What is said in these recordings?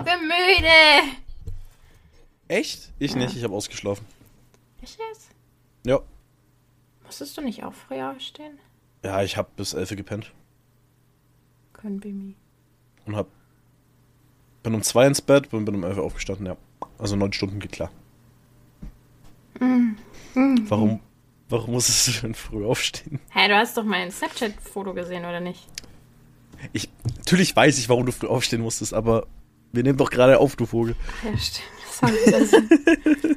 Ich bin müde. Echt? Ich Ja. nicht, ich habe ausgeschlafen. Echt jetzt? Ja. Musstest du nicht auch früher aufstehen? Ja, ich habe bis 11 Uhr gepennt Können be me. und hab bin um 2 ins Bett und bin um 11 Uhr aufgestanden, ja. Also 9 Stunden geht klar. Warum, warum musstest du denn früh aufstehen? Hä, du hast doch mein Snapchat-Foto gesehen, oder nicht? Ich, natürlich weiß ich, warum du früh aufstehen musstest, aber wir nehmen doch gerade auf, du Vogel. Ja, stimmt. Sorry,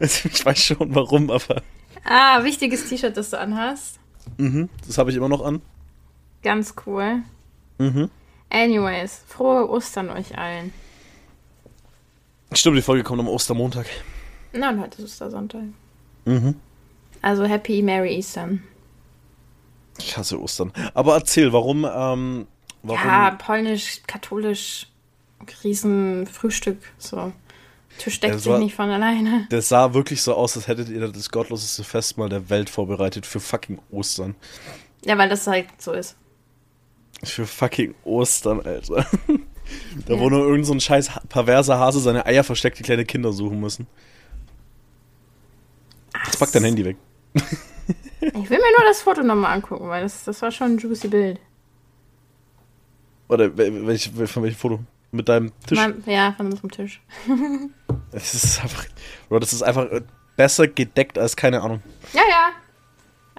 Also ich weiß schon warum, aber ah, wichtiges T-Shirt, das du anhast. mhm, das habe ich immer noch an. Ganz cool. Mhm. Anyways, frohe Ostern euch allen. Stimmt, die Folge kommt am Ostermontag. Na, und heute ist Ostersonntag. Mhm. Also Happy Merry Eastern. Ich hasse Ostern. Aber erzähl, warum, ähm, warum? Ja, polnisch, katholisch, Riesenfrühstück, so. Tisch deckt sich nicht von alleine. Das sah wirklich so aus, als hättet ihr das gottloseste Festmahl der Welt vorbereitet für fucking Ostern. Ja, weil das halt so ist. Für fucking Ostern, Alter. Da Ja. wo nur irgend so ein scheiß perverser Hase seine Eier versteckt, die kleine Kinder suchen müssen. Jetzt pack dein Handy weg. Ich will mir nur das Foto nochmal angucken, weil das, das war schon ein juicy Bild. Oder wel- welch, wel- von welchem Foto? Mit deinem Tisch? Mal- Ja, von unserem Tisch. Das ist einfach. Bro, das ist einfach äh, besser gedeckt als keine Ahnung. Ja, ja.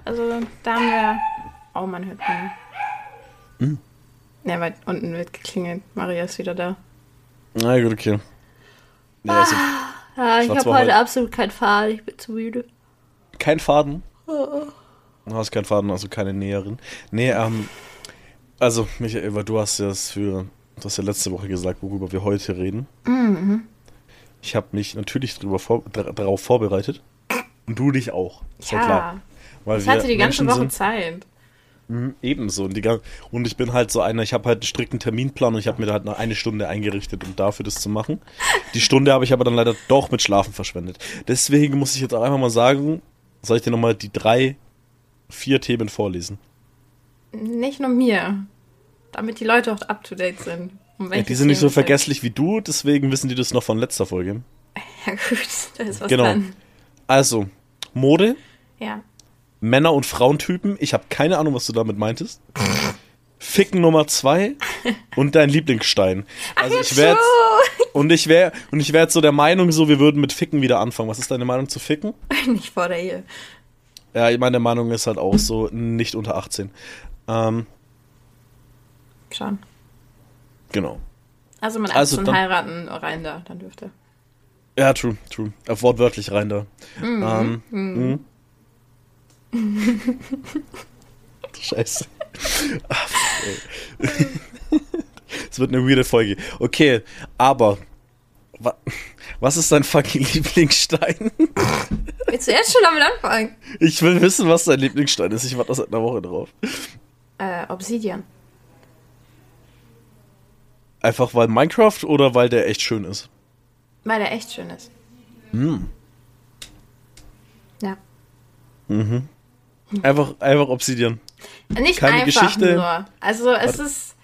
Also, da haben wir. Oh, man hört man. Hm. Ja, weil unten wird geklingelt. Maria ist wieder da. Na gut, okay. Ja, also, Ja, ich war hab zwar heute heute- absolut keinen Faden. Ich bin zu müde. kein Faden. Du hast keinen Faden, also keine Näherin. Nee, ähm. Also, Michael, weil du hast ja das für. Du hast ja letzte Woche gesagt, worüber wir heute reden. Mhm. Ich habe mich natürlich drüber vor, darauf vorbereitet. Und du dich auch. Ist ja, Ja, klar. Weil ich hatte die ganze Menschen Woche sind, Zeit. Mhm, Ebenso. Und, die, und ich bin halt so einer, ich habe halt einen strikten Terminplan und ich habe mir da halt eine Stunde eingerichtet, um dafür das zu machen. Die Stunde habe ich aber dann leider doch mit Schlafen verschwendet. Deswegen muss ich jetzt auch einfach mal sagen, soll ich dir nochmal die drei, vier Themen vorlesen? Nicht nur mir. Damit die Leute auch up to date sind. Um Ja, die sind nicht so vergesslich wie du, deswegen wissen die das noch von letzter Folge. Ja, gut. Da ist was Genau. dran. Also, Mode, Ja. Männer- und Frauentypen. Ich habe keine Ahnung, was du damit meintest. Ficken Nummer zwei und dein Lieblingsstein. Also ich wäre und ich wäre und ich wäre jetzt so der Meinung, so wir würden mit Ficken wieder anfangen. Was ist deine Meinung zu Ficken? Nicht vor der Ehe. Ja, meine Meinung ist halt auch so nicht unter 18. Ähm, Schon. genau. Also man Also also dann- heiraten rein da, dann dürfte. Ja, true, true. Äh, wortwörtlich rein da. Ähm, mhm. Scheiße. Ah, ey. Es wird eine weirde Folge. Okay, aber wa was ist dein fucking Lieblingsstein? Willst du jetzt schon damit anfangen? Ich will wissen, was dein Lieblingsstein ist. Ich warte das seit einer Woche drauf. Äh, Obsidian. Einfach weil Minecraft oder weil der echt schön ist? Weil der echt schön ist. Hm. Ja. Einfach, einfach Obsidian. Nicht Keine einfach Geschichte. nur. Also es ist.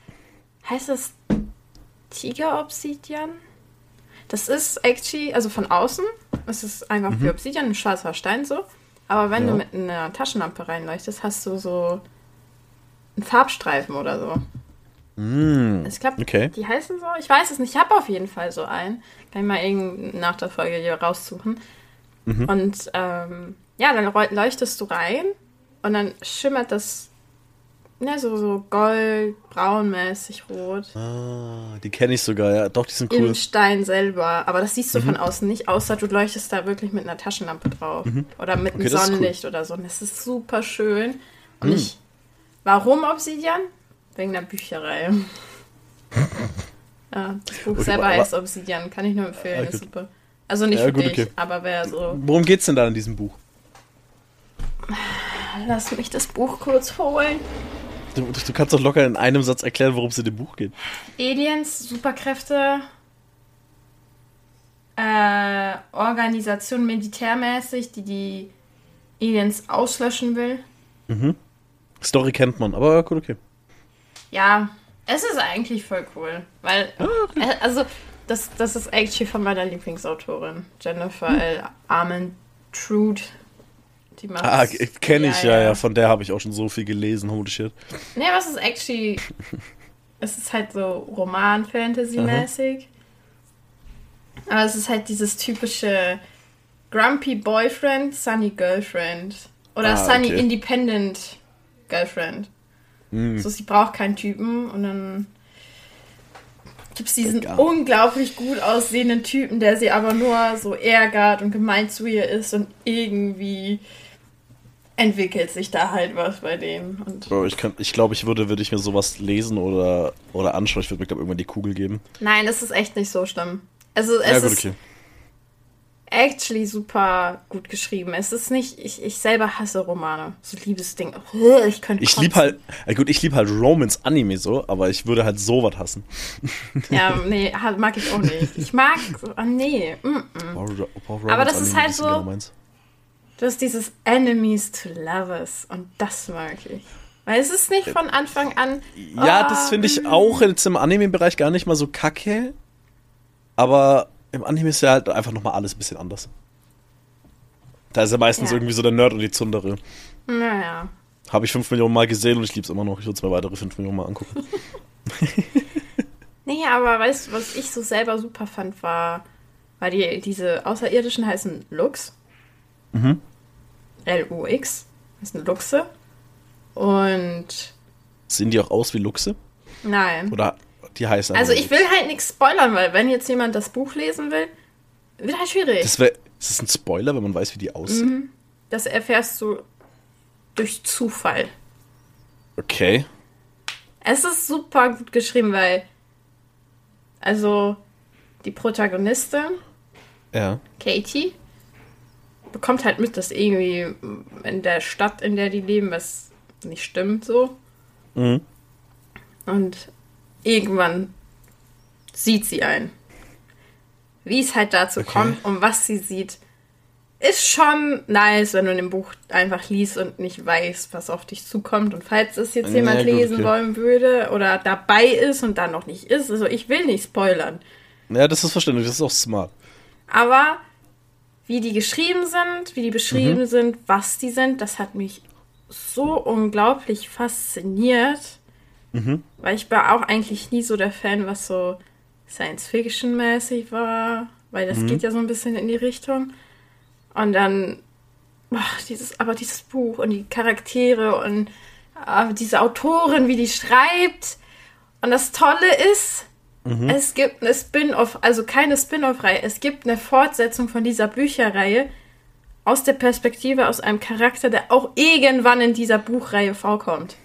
Heißt es Tiger-Obsidian? Das ist actually, also von außen, es ist einfach wie Obsidian, ein schwarzer Stein so. Aber wenn Mhm. Ja. du mit einer Taschenlampe reinleuchtest, hast du so einen Farbstreifen oder so. Mm. Ich glaube, Okay. die heißen so. Ich weiß es nicht. Ich habe auf jeden Fall so einen. Kann ich mal irgend nach der Folge hier raussuchen. Mhm. Und ähm, ja, dann leuchtest du rein und dann schimmert das ne, so, so gold, braunmäßig rot. Ah, die kenne ich sogar, ja. Doch, die sind cool. Mhm. Im Stein selber. Aber das siehst du von außen nicht, außer du leuchtest da wirklich mit einer Taschenlampe drauf. Oder mit Okay, einem ist cool. Sonnenlicht oder so. Und das ist super schön. Und Mhm. ich. Warum Obsidian? Wegen der Bücherei. ja, das Buch Okay, selber aber- heißt Obsidian. Kann ich nur empfehlen. Ah, ist super. Also nicht Ja, für gut, dich, okay. aber wer so. Worum geht's denn da in diesem Buch? Lass mich das Buch kurz holen. Du, du kannst doch locker in einem Satz erklären, worum es in dem Buch geht. Aliens, Superkräfte, äh, Organisation militärmäßig, die die Aliens auslöschen will. Story kennt man, aber gut, okay. Ja, Es ist eigentlich voll cool, weil, äh, also, das, das ist actually von meiner Lieblingsautorin, Jennifer Hm. L. Armentrude. Die macht. Ah, kenne ich, ja, ja, Von der habe ich auch schon so viel gelesen, holy shit. Nee, was ist actually. es ist halt so Roman-Fantasy-mäßig. Aber es ist halt dieses typische Grumpy Boyfriend, Sunny Girlfriend. Oder Ah, Sunny okay. Independent Girlfriend. Hm. So, sie braucht keinen Typen und dann gibt es diesen Ja. unglaublich gut aussehenden Typen, der sie aber nur so ärgert und gemein zu ihr ist und irgendwie entwickelt sich da halt was bei denen. Und Bro, ich, kann, ich glaube, ich würde, würde ich mir sowas lesen oder, oder anschauen. Ich würde mir, glaube irgendwann die Kugel geben. Nein, es ist echt nicht so schlimm. Also es ja, gut, ist okay. Actually super gut geschrieben. Es ist nicht, ich, ich selber hasse Romane. So Liebesding. Ich könnte Ich kotzen. lieb halt, gut, ich lieb halt Romance-Anime so, aber ich würde halt sowas hassen. Ja, nee, mag ich auch nicht. Ich mag, oh nee. Mm -mm. Aber das ist halt so-. Du hast dieses Enemies to Lovers und das mag ich. Weil es ist nicht von Anfang an. Ja, oh, das finde ich auch jetzt im Anime-Bereich gar nicht mal so kacke. Aber im Anime ist ja halt einfach nochmal alles ein bisschen anders. Da ist ja meistens Ja. irgendwie so der Nerd und die Zundere. Naja. Habe ich fünf Millionen Mal gesehen und ich lieb's immer noch. Ich würde es mir weitere fünf Millionen Mal angucken. Nee, aber weißt du, was ich so selber super fand, war, war die, diese Außerirdischen heißen Lux. Mhm. L-U-X. heißen Luchse. Und Sehen die auch aus wie Luchse? nein. Oder die heißen Also ich will halt nichts spoilern, weil wenn jetzt jemand das Buch lesen will, wird halt schwierig. Das wär, ist das ein Spoiler, wenn man weiß, wie die aussehen? Mhm. Das erfährst du durch Zufall. Okay. Es ist super gut geschrieben, weil also die Protagonistin, Ja. Katie, bekommt halt mit, dass irgendwie in der Stadt, in der die leben, was nicht stimmt so. Mhm. Und irgendwann sieht sie ein. Wie es halt dazu Okay. kommt und was sie sieht, ist schon nice, wenn du in dem Buch einfach liest und nicht weißt, was auf dich zukommt. Und falls es jetzt Ja, jemand gut, lesen okay. wollen würde oder dabei ist und dann noch nicht ist, also ich will nicht spoilern. Ja, das ist verständlich, das ist auch smart. Aber wie die geschrieben sind, wie die beschrieben Mhm. sind, was die sind, das hat mich so unglaublich fasziniert. Mhm. Weil ich war auch eigentlich nie so der Fan, was so Science-Fiction-mäßig war. Weil das Mhm. geht ja so ein bisschen in die Richtung. Und dann, boah, dieses, aber dieses Buch und die Charaktere und äh, diese Autorin, wie die schreibt. Und das Tolle ist, es gibt eine Spin-off, also keine Spin-off-Reihe, es gibt eine Fortsetzung von dieser Bücherreihe aus der Perspektive aus einem Charakter, der auch irgendwann in dieser Buchreihe vorkommt.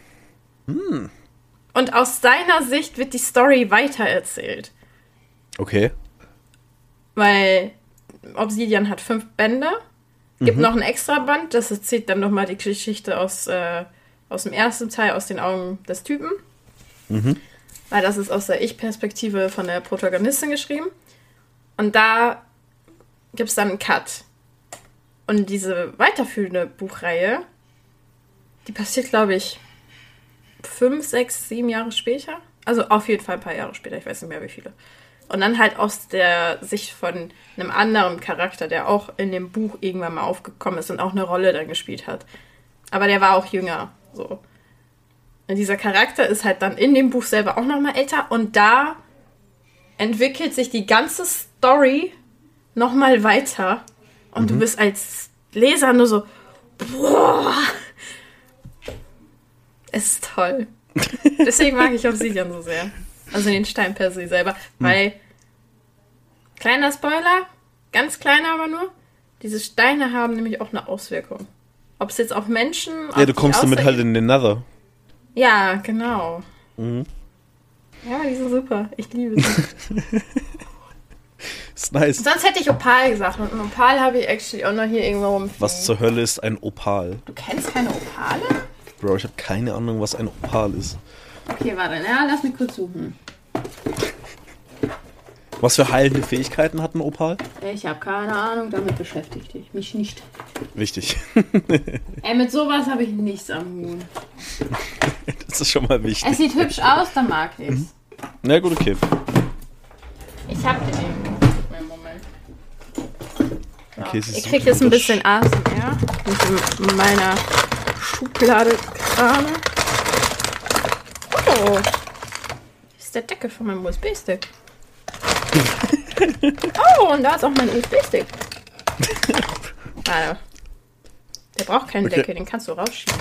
Und aus seiner Sicht wird die Story weitererzählt. Okay. Weil Obsidian hat fünf Bände, gibt noch ein extra Band, das erzählt dann nochmal die Geschichte aus, äh, aus dem ersten Teil, aus den Augen des Typen. Weil das ist aus der Ich-Perspektive von der Protagonistin geschrieben. Und da gibt es dann einen Cut. Und diese weiterführende Buchreihe, die passiert, glaube ich, fünf, sechs, sieben Jahre später. Also auf jeden Fall ein paar Jahre später, ich weiß nicht mehr wie viele. Und dann halt aus der Sicht von einem anderen Charakter, der auch in dem Buch irgendwann mal aufgekommen ist und auch eine Rolle dann gespielt hat. Aber der war auch jünger. So. Und dieser Charakter ist halt dann in dem Buch selber auch nochmal älter und da entwickelt sich die ganze Story nochmal weiter. Und du bist als Leser nur so, boah, es ist toll. Deswegen mag ich Obsidian so sehr. Also den Stein per se selber. Weil, kleiner Spoiler, ganz kleiner aber nur, diese Steine haben nämlich auch eine Auswirkung. Ob es jetzt auf Menschen. Ja, du kommst damit halt in den Nether. Ja, genau. Mhm. Ja, die sind super. Ich liebe sie. Ist nice. Sonst hätte ich Opal gesagt. Und ein Opal habe ich actually auch noch hier irgendwo rumfliegen. Was zur Hölle ist ein Opal? Du kennst keine Opale? Bro, ich habe keine Ahnung, was ein Opal ist. Okay, warte. Ja, lass mich kurz suchen. Was für heilende Fähigkeiten hat ein Opal? Ich habe keine Ahnung, damit beschäftigt ich mich nicht. Wichtig. Ey, mit sowas habe ich nichts am Hut. Das ist schon mal wichtig. Es sieht hübsch aus, dann mag ich es. Na gut, okay. Ich hab den eben. Okay, ich krieg jetzt ein bisschen ASMR mit meiner Schublade gerade. Oh. Das ist der Deckel von meinem USB-Stick. oh, und da ist auch mein USB-Stick. Warte. Der braucht keinen Okay. Deckel, den kannst du rausschieben.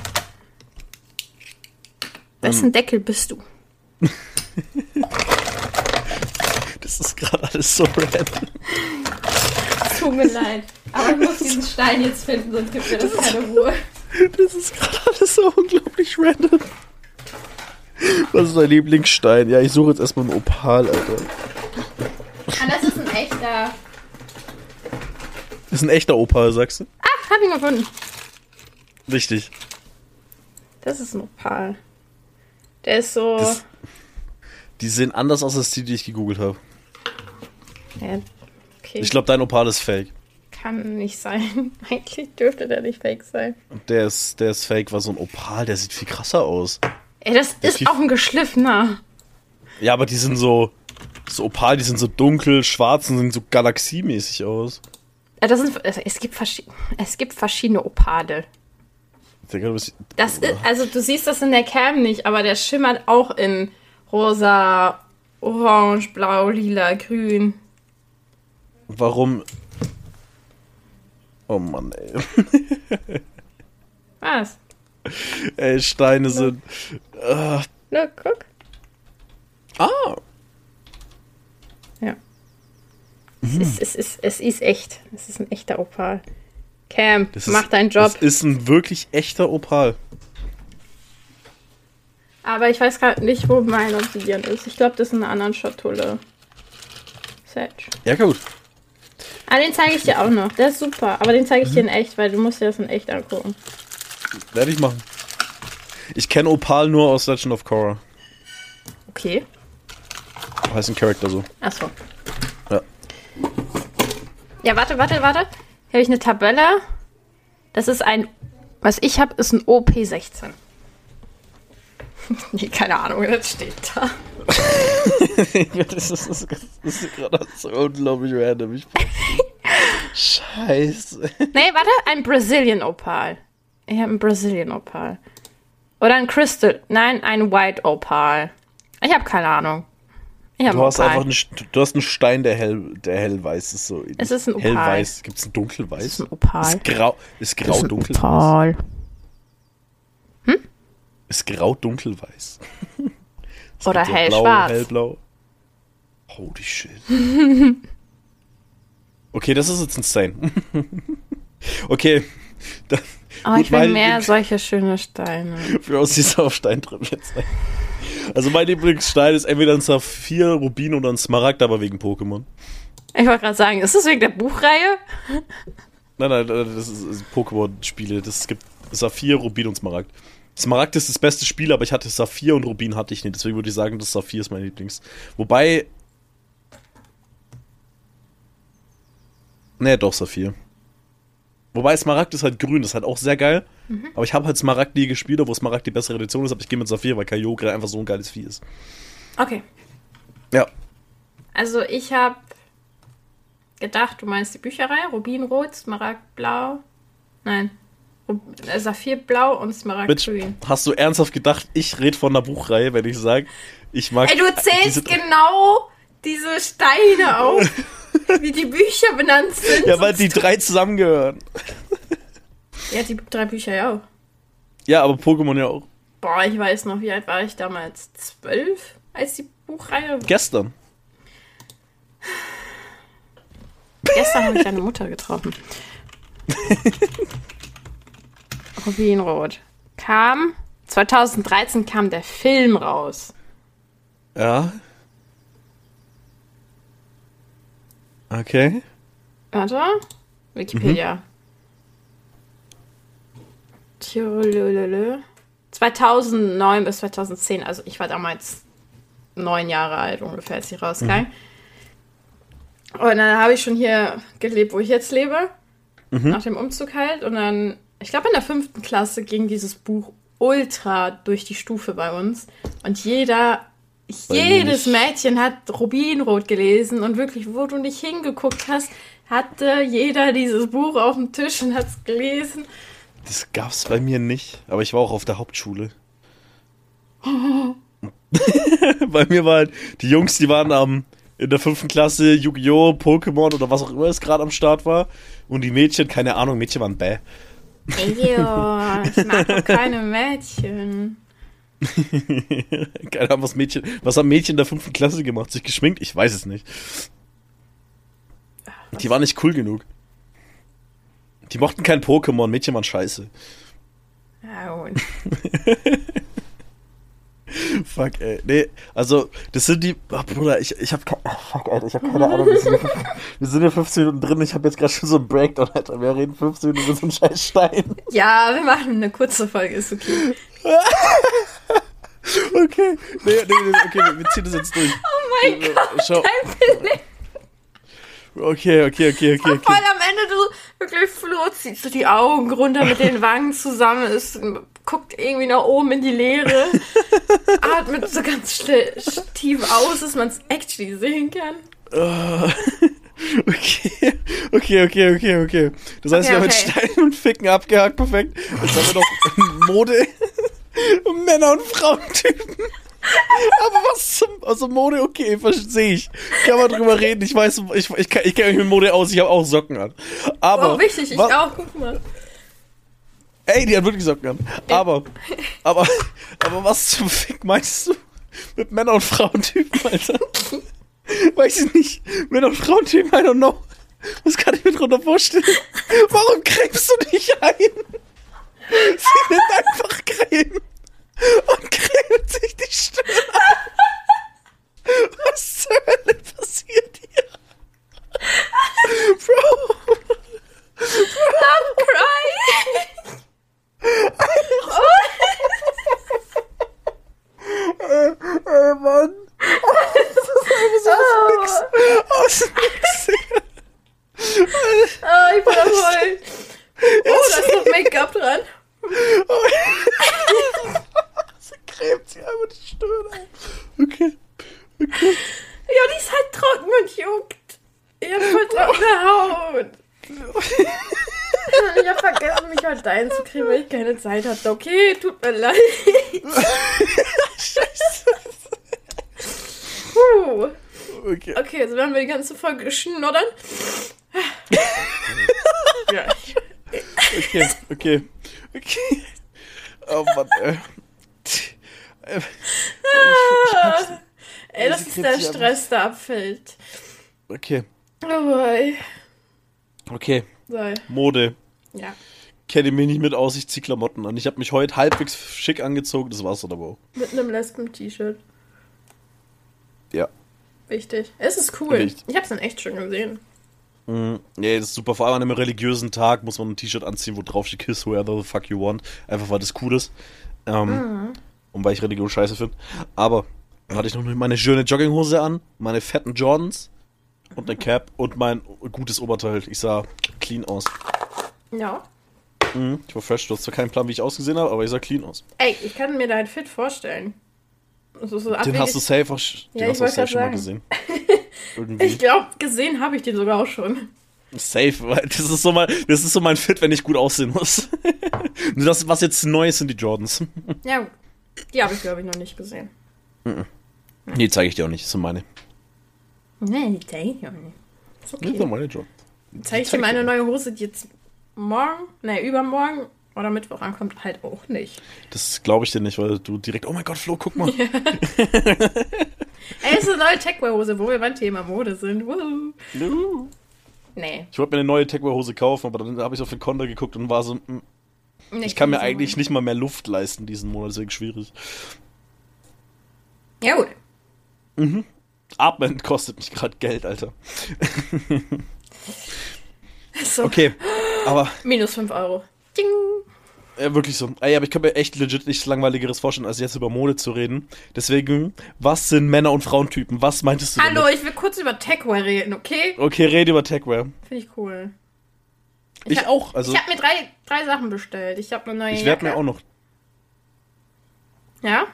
Wessen Deckel bist du? Das ist gerade alles so random. Tut mir leid. Aber ich muss diesen Stein jetzt finden, sonst gibt mir das keine Ruhe. Das ist gerade alles so unglaublich random. Was ist dein Lieblingsstein? Ja, ich suche jetzt erstmal einen Opal, Alter. Ah, das ist ein echter. Das ist ein echter Opal, sagst du? Ah, hab ihn gefunden. Richtig. Das ist ein Opal. Der ist so. Das- Die sehen anders aus als die, die ich gegoogelt habe. ja, okay. Ich glaube, dein Opal ist fake. Kann nicht sein. Eigentlich dürfte der nicht fake sein. Und der ist, der ist fake, war so ein Opal, der sieht viel krasser aus. Ey, das Der ist auch ein geschliffener. Ja, aber die sind so, so Opal, die sind so dunkel, schwarz und sehen so galaxiemäßig aus. Ja, das sind, es, gibt es gibt verschiedene Opale. Das ist, also du siehst das in der Cam nicht, aber der schimmert auch in rosa, orange, blau, lila, grün. Warum? Oh Mann, ey. Was? ey, Steine sind. Ah. Na, guck. ah. Ja. Es, ist, es, ist, es ist echt. Es ist ein echter Opal. Cam, Das mach ist, deinen Job. Das ist ein wirklich echter Opal. Aber ich weiß gerade nicht, wo mein Obsidian ist. Ich glaube, das ist in einer anderen Schatulle. Sage. Ja, gut. Ah, den zeige ich dir auch noch. Der ist super. Aber den zeige ich dir Mhm. in echt, weil du musst dir das in echt angucken. Werde ich machen. Ich kenne Opal nur aus Legend of Korra. Okay. Heißt ein Charakter so. Achso. Ja. Ja, warte, warte, warte. Hier habe ich eine Tabelle. Das ist ein. Was ich habe, ist ein OP16. nee, keine Ahnung, das steht da. das, ist, das, ist, ist gerade so unglaublich random. Ich Scheiße. Nee, warte, ein Brazilian Opal. Ich habe ein Brazilian Opal. Oder ein Crystal. Nein, ein White Opal. Ich habe keine Ahnung. Ich habe Du hast Opal. einfach einen, du hast einen Stein, der hell, der hellweiß ist. So Es ist ein Opal. Hellweiß. Gibt es ein dunkelweiß? ist ein Opal. Ist grau, ist grau ein dunkelweiß. Opal. Ist grau dunkelweiß. Es Oder ja hellschwarz. Blau, hellblau. Holy shit. okay, das ist jetzt insane. okay. Da, Aber ich will mehr Lieblings- solche schöne Steine. Für uns ist auf Stein drin jetzt. Also mein Lieblingsstein ist entweder ein Saphir, Rubin oder ein Smaragd, aber wegen Pokémon. Ich wollte gerade sagen, ist das wegen der Buchreihe? Nein, nein, das ist, ist Pokémon-Spiele. Das es gibt Saphir, Rubin und Smaragd. Smaragd ist das beste Spiel, aber ich hatte Saphir und Rubin hatte ich nicht. Deswegen würde ich sagen, das Saphir ist mein Lieblings. Wobei. Nee, doch, Saphir. Wobei Smaragd ist halt grün, das ist halt auch sehr geil. Aber ich habe halt Smaragd nie gespielt, obwohl Smaragd die bessere Edition ist, aber ich gehe mit Saphir, weil Kyogre einfach so ein geiles Vieh ist. Okay. Ja. Also ich habe gedacht, du meinst die Bücherei, Rubinrot, Smaragdblau. Nein. Saphirblau und Smaragdgrün. hast du ernsthaft gedacht, ich rede von einer Buchreihe, wenn ich sage, ich mag. Ey, du diese- zählst genau diese Steine auf, wie die Bücher benannt sind. Ja, weil die drei zusammengehören. Ja, die drei Bücher ja auch. Ja, aber Pokémon ja auch. Boah, ich weiß noch, wie alt war ich damals? Zwölf, als die Buchreihe. Gestern. Gestern habe ich deine Mutter getroffen. Rubinrot. Kam, 2013 kam der Film raus. Ja. Okay. Warte. Wikipedia. Tjolololö. 2009 bis 2010, also ich war damals neun Jahre alt ungefähr, als sie rauskam. Und dann habe ich schon hier gelebt, wo ich jetzt lebe. Nach dem Umzug halt. Und dann, ich glaube in der fünften Klasse ging dieses Buch ultra durch die Stufe bei uns. Und jeder, Bei jedes. Mädchen hat Rubinrot gelesen und wirklich, wo du nicht hingeguckt hast, hatte jeder dieses Buch auf dem Tisch und hat es gelesen. Das gab's bei mir nicht, aber ich war auch auf der Hauptschule. bei mir waren die Jungs, die waren am in der fünften Klasse Yu-Gi-Oh!, Pokémon oder was auch immer es gerade am Start war. Und die Mädchen, keine Ahnung, Mädchen waren bäh. Ejo, ich mag doch keine Mädchen. keine Ahnung, was Mädchen, was haben Mädchen der fünften Klasse gemacht? Sich geschminkt? Ich weiß es nicht. Die waren nicht cool genug. Die mochten kein Pokémon, Mädchen waren scheiße. Ja, und Fuck, ey. Nee, also, das sind die. Ach, Bruder, ich, ich hab. ach, Fuck, Alter, ich hab keine Ahnung. Wir sind, wir sind ja 15 Minuten drin. Ich hab jetzt gerade schon so einen Breakdown, Alter. Wir reden 15 Minuten über so einen scheiß Stein. ja, wir machen eine kurze Folge, ist okay. Okay. Nee, nee, nee, okay, wir, wir ziehen das jetzt durch. Oh mein Äh, Gott, schau. dein Beleg. Okay, okay, okay, okay, Voll okay. am Ende, du wirklich Flo ziehst du die Augen runter mit den Wangen zusammen, ist, guckt irgendwie nach oben in die Leere, atmet so ganz tief aus, dass man es actually sehen kann. Äh, Okay, okay, okay, okay, okay. Das heißt, Okay, wir haben okay. mit Steinen und Ficken abgehakt, perfekt. Jetzt haben wir noch Mode, Männer und Frauentypen. Aber was zum, also Mode, okay, verstehe ich. Kann man drüber reden. Ich weiß, ich, ich, kann- ich kenne mich mit Mode aus, ich habe auch Socken an. Aber, Oh, wichtig, ich auch, guck mal. Ey, die hat wirklich Socken an. Aber, aber, aber was zum Fick meinst du mit Männer- und Frauentypen, Alter? Weiß ich nicht. Männer- und Frauentypen, I don't know. Was kann ich mir drunter vorstellen? Warum cremst du dich ein? Sie nimmt einfach Creme und cremt sich die Stirn an. Was zur Hölle passiert hier? Bro. I'm crying. Ey, Mann. Das ist einfach so aus nix. Aus nix. Oh, ich bin am Heulen. Oh, da ist noch Make-up dran. Sie cremt sich einfach die Stirn ein. Okay. Okay. Ja, die ist halt trocken und juckt. Ich hab voll trockene Haut. Ich hab vergessen, mich heute einzukriegen, weil ich keine Zeit hatte. Mir leid. Scheiße. Puh. Okay. Okay, jetzt werden wir die ganze Folge schnoddern. ja. Okay. Okay. Okay. Oh Mann, ey. Ah. Ey, das ist der Stress, der abfällt. Okay. Oh boy. Okay. So, Mode. Kenne mich nicht mit aus, ich zieh Klamotten an. Ich habe mich heute halbwegs schick angezogen, das war's dann aber auch. Mit einem Lesben-T-Shirt. Ja. Wichtig. Es ist cool. Richtig. Ich hab's dann echt schon gesehen. Mhm. Ja, das ist super. Vor allem an einem religiösen Tag muss man ein T-Shirt anziehen, wo drauf steht Kiss whoever the fuck you want. Einfach weil das cool ist. Ähm, Und weil ich Religion scheiße finde. Aber dann hatte ich noch meine schöne Jogginghose an, meine fetten Jordans und eine Cap und mein gutes Oberteil. Ich sah clean aus. Ja. Mhm. Ich war fresh. Du hast zwar keinen Plan, wie ich ausgesehen habe, aber ich sah clean aus. Ey, ich kann mir dein Fit vorstellen. So, so Den hast du safe, auch, den Ja, hast du safe schon mal gesehen. Irgendwie. Ich glaube, gesehen habe ich den sogar auch schon. Safe, weil das ist so mein, das ist so mein Fit, wenn ich gut aussehen muss. Nur das, was jetzt neu ist, sind die Jordans. Ja. Die habe ich, glaube ich, noch nicht gesehen. Nee, zeige ich dir auch nicht, das sind meine. Nee, die zeige ich auch nicht. Ist Das sind okay. meine Jordans. Zeige ich dir meine neue Hose, die jetzt morgen, ne, übermorgen oder Mittwoch ankommt, halt auch nicht. Das glaube ich dir nicht, weil du direkt, oh mein Gott, Flo, guck mal. Ey, es ist eine neue Techwear-Hose, wo wir beim Thema Mode sind. Woo. Nee. Ich wollte mir eine neue Techwear-Hose kaufen, aber dann habe ich auf den Konter geguckt und war so, mm, nee ich kann mir eigentlich Hose. nicht mal mehr Luft leisten diesen Monat, deswegen schwierig. Ja, gut. Atmen kostet mich gerade Geld, Alter. So, Okay, aber minus 5 Euro. Ding. Ja, wirklich so. Ey, aber ich kann mir echt legit nichts Langweiligeres vorstellen, als jetzt über Mode zu reden. Deswegen, was sind Männer- und Frauentypen? Was meintest du Hallo, damit? ich will kurz über Techwear reden, okay? Okay, rede über Techwear. Finde ich cool. Ich, hab- auch. Also, ich habe mir drei, drei Sachen bestellt. Ich habe eine neue ich werde mir auch noch. Ja.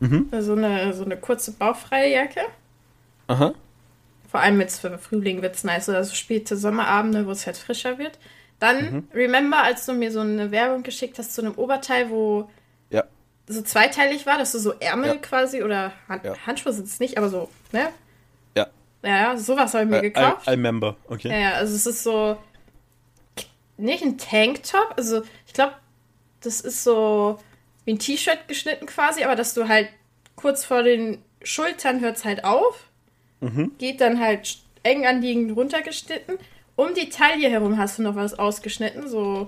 Mhm. So eine, so eine kurze bauchfreie Jacke. Aha. Vor allem jetzt für Frühling wird es nice oder so späte Sommerabende, wo es halt frischer wird. Dann, mhm. remember, als du mir so eine Werbung geschickt hast zu einem Oberteil, wo ja. so zweiteilig war, dass du so Ärmel ja. quasi oder Hand ja. Handschuhe sind es nicht, aber so, ne? Ja. Ja, sowas habe ich mir I, gekauft. I, I member, okay. Ja, also es ist so nicht ein Tanktop, also ich glaube, das ist so wie ein T-Shirt geschnitten quasi, aber dass du halt kurz vor den Schultern hört es halt auf, mhm. geht dann halt eng anliegend runtergeschnitten. Um die Taille herum hast du noch was ausgeschnitten, so,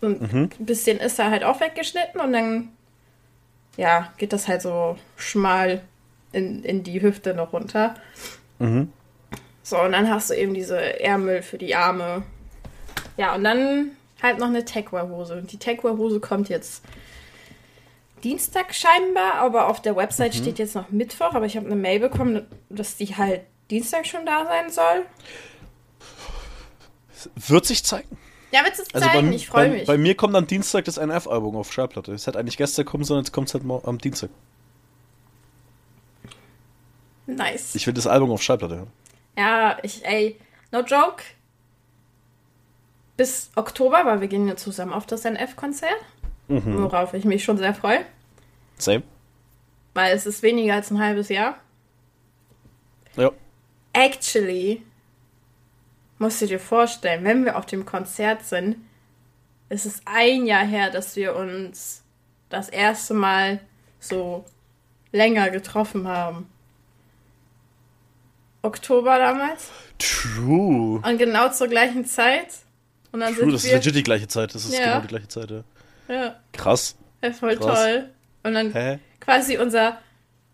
so ein mhm. bisschen ist da halt auch weggeschnitten und dann, ja, geht das halt so schmal in, in die Hüfte noch runter. Mhm. So, und dann hast du eben diese Ärmel für die Arme. Ja, und dann halt noch eine Techwear-Hose. Und die Techwear-Hose kommt jetzt Dienstag scheinbar, aber auf der Website mhm. steht jetzt noch Mittwoch. Aber ich habe eine Mail bekommen, dass die halt Dienstag schon da sein soll. Wird sich zeigen. Ja, wird sich zeigen. Also bei, ich freue mich. Bei mir kommt dann Dienstag das NF-Album auf Schallplatte. Es hätte eigentlich gestern kommen sollen, jetzt kommt es halt am Dienstag. Nice. Ich will das Album auf Schallplatte hören. Ja, ich, ey, no joke. Bis Oktober, weil wir gehen ja zusammen auf das NF-Konzert. Mhm. Worauf ich mich schon sehr freue. Same. Weil es ist weniger als ein halbes Jahr. Ja. Actually, musst du dir vorstellen, wenn wir auf dem Konzert sind, ist es ein Jahr her, dass wir uns das erste Mal so länger getroffen haben. Oktober damals. True. Und genau zur gleichen Zeit. Und dann True, sind das wir, ist legit die gleiche Zeit. Das ist ja. genau die gleiche Zeit, ja. Ja. Krass. Ja, voll Krass. toll. Und dann Hä? quasi unser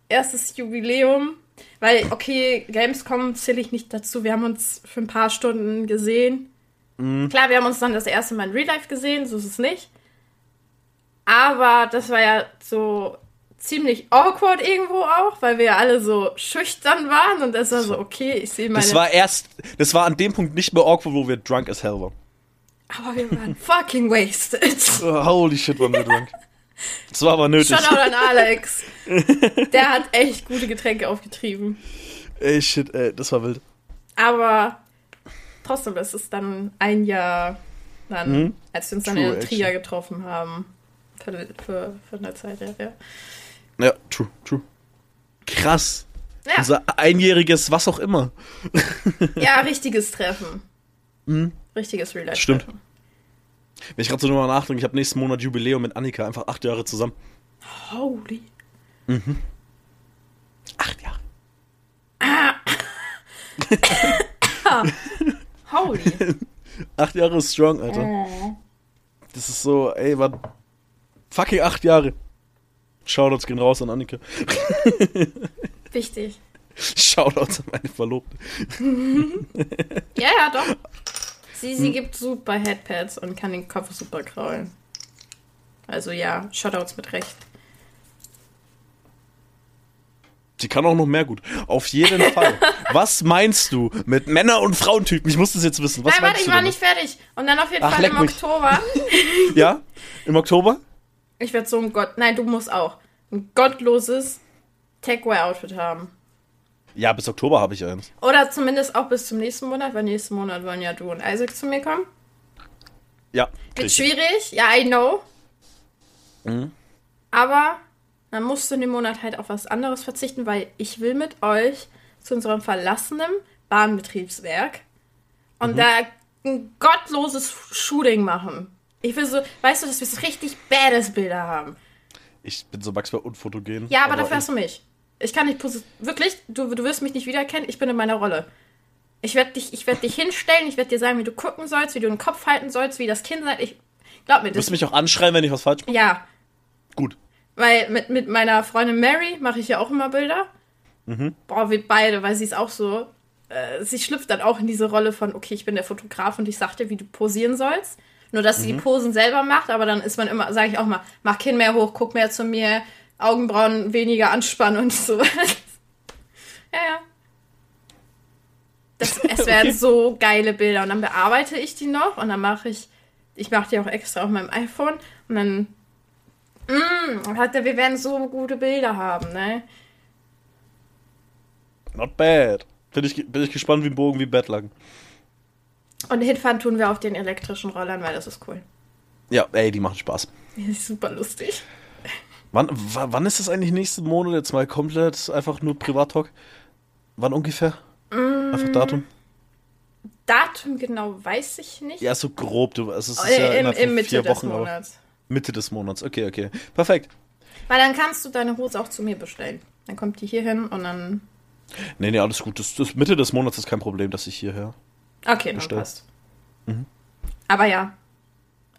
erstes Jubiläum. Weil, okay, Gamescom zähle ich nicht dazu. Wir haben uns für ein paar Stunden gesehen. Mhm. Klar, wir haben uns dann das erste Mal in Real Life gesehen, so ist es nicht. Aber das war ja so ziemlich awkward irgendwo auch, weil wir ja alle so schüchtern waren und das war so, okay, ich sehe meine... Das war erst, das war an dem Punkt nicht mehr awkward, wo wir drunk as hell waren. Aber wir waren fucking wasted. Oh, holy shit, waren wir drunk. Das war aber nötig. Shoutout an Alex. Der hat echt gute Getränke aufgetrieben. Ey, shit, ey, das war wild. Aber trotzdem, es ist dann ein Jahr dann, mhm. als wir uns dann in Trier getroffen haben. Für, für, für eine Zeit, ja. ja. Ja, true, true. Krass. Ja. Unser einjähriges was auch immer. ja, richtiges Treffen. Mhm. Richtiges Real Life. Stimmt. Wenn ich gerade so drüber nachdenke, ich habe nächsten Monat Jubiläum mit Annika, einfach acht Jahre zusammen. Holy. Mhm. Acht Jahre. Ah. Holy. acht Jahre ist strong, Alter. Oh. Das ist so, ey, war fucking acht Jahre. Shoutouts gehen raus an Annika. Wichtig. Shoutouts an meine Verlobte. ja, ja, doch. Sie, sie hm. gibt super Headpads und kann den Kopf super kraulen. Also ja, Shoutouts mit Recht. Sie kann auch noch mehr gut. Auf jeden Fall. Was meinst du mit Männer- und Frauentypen? Ich muss das jetzt wissen. Was Nein, warte, ich war nicht fertig. Und dann auf jeden Ach, Fall im mich. Oktober. ja? Im Oktober? Ich werde so ein Gott. Nein, du musst auch. Ein gottloses Techwear-Outfit haben. Ja, bis Oktober habe ich eins. Oder zumindest auch bis zum nächsten Monat, weil nächsten Monat wollen ja du und Isaac zu mir kommen. Ja. Wird schwierig, ja, I know. Mhm. Aber dann musst du in dem Monat halt auf was anderes verzichten, weil ich will mit euch zu unserem verlassenen Bahnbetriebswerk und mhm. da ein gottloses Shooting machen. Ich will so, weißt du, dass wir so richtig badass Bilder haben. Ich bin so maximal unfotogen. Ja, aber, aber dafür hast du mich. Ich kann nicht wirklich, du, du wirst mich nicht wiedererkennen, ich bin in meiner Rolle. Ich werde dich, werd dich hinstellen, ich werde dir sagen, wie du gucken sollst, wie du den Kopf halten sollst, wie das Kind seid. Ich glaub mir, das. Du wirst mich auch anschreien, wenn ich was falsch mache? Ja. Gut. Weil mit, mit meiner Freundin Mary mache ich ja auch immer Bilder. Mhm. Boah, wir beide, weil sie ist auch so. Äh, sie schlüpft dann auch in diese Rolle von, okay, ich bin der Fotograf und ich sag dir, wie du posieren sollst. Nur, dass sie mhm. die Posen selber macht, aber dann ist man immer, sage ich auch mal, mach Kinn mehr hoch, guck mehr zu mir, Augenbrauen weniger anspannen und so. Ja, ja. Das, es werden okay. so geile Bilder. Und dann bearbeite ich die noch und dann mache ich, ich mache die auch extra auf meinem iPhone und dann Mm, hat er- wir werden so gute Bilder haben, ne? Not bad. Bin ich, bin ich gespannt wie ein Bogen wie Bettlaken. Und hinfahren tun wir auf den elektrischen Rollern, weil das ist cool. Ja, ey, die machen Spaß. Das ist super lustig. Wann, wa- wann ist das eigentlich nächsten Monat? Jetzt mal komplett einfach nur Privat-Talk. Wann ungefähr? Mm. Einfach Datum? Datum genau weiß ich nicht. Ja, so grob. Du, also es ist Äh, ja Im, im Mitte vier des Wochen. Aber Monats. Mitte des Monats. Okay, okay. Perfekt. Weil dann kannst du deine Hose auch zu mir bestellen. Dann kommt die hier hin und dann. Nee, nee, alles gut. Das, das Mitte des Monats ist kein Problem, dass ich hierher. Okay, dann Bestell. passt. Aber ja.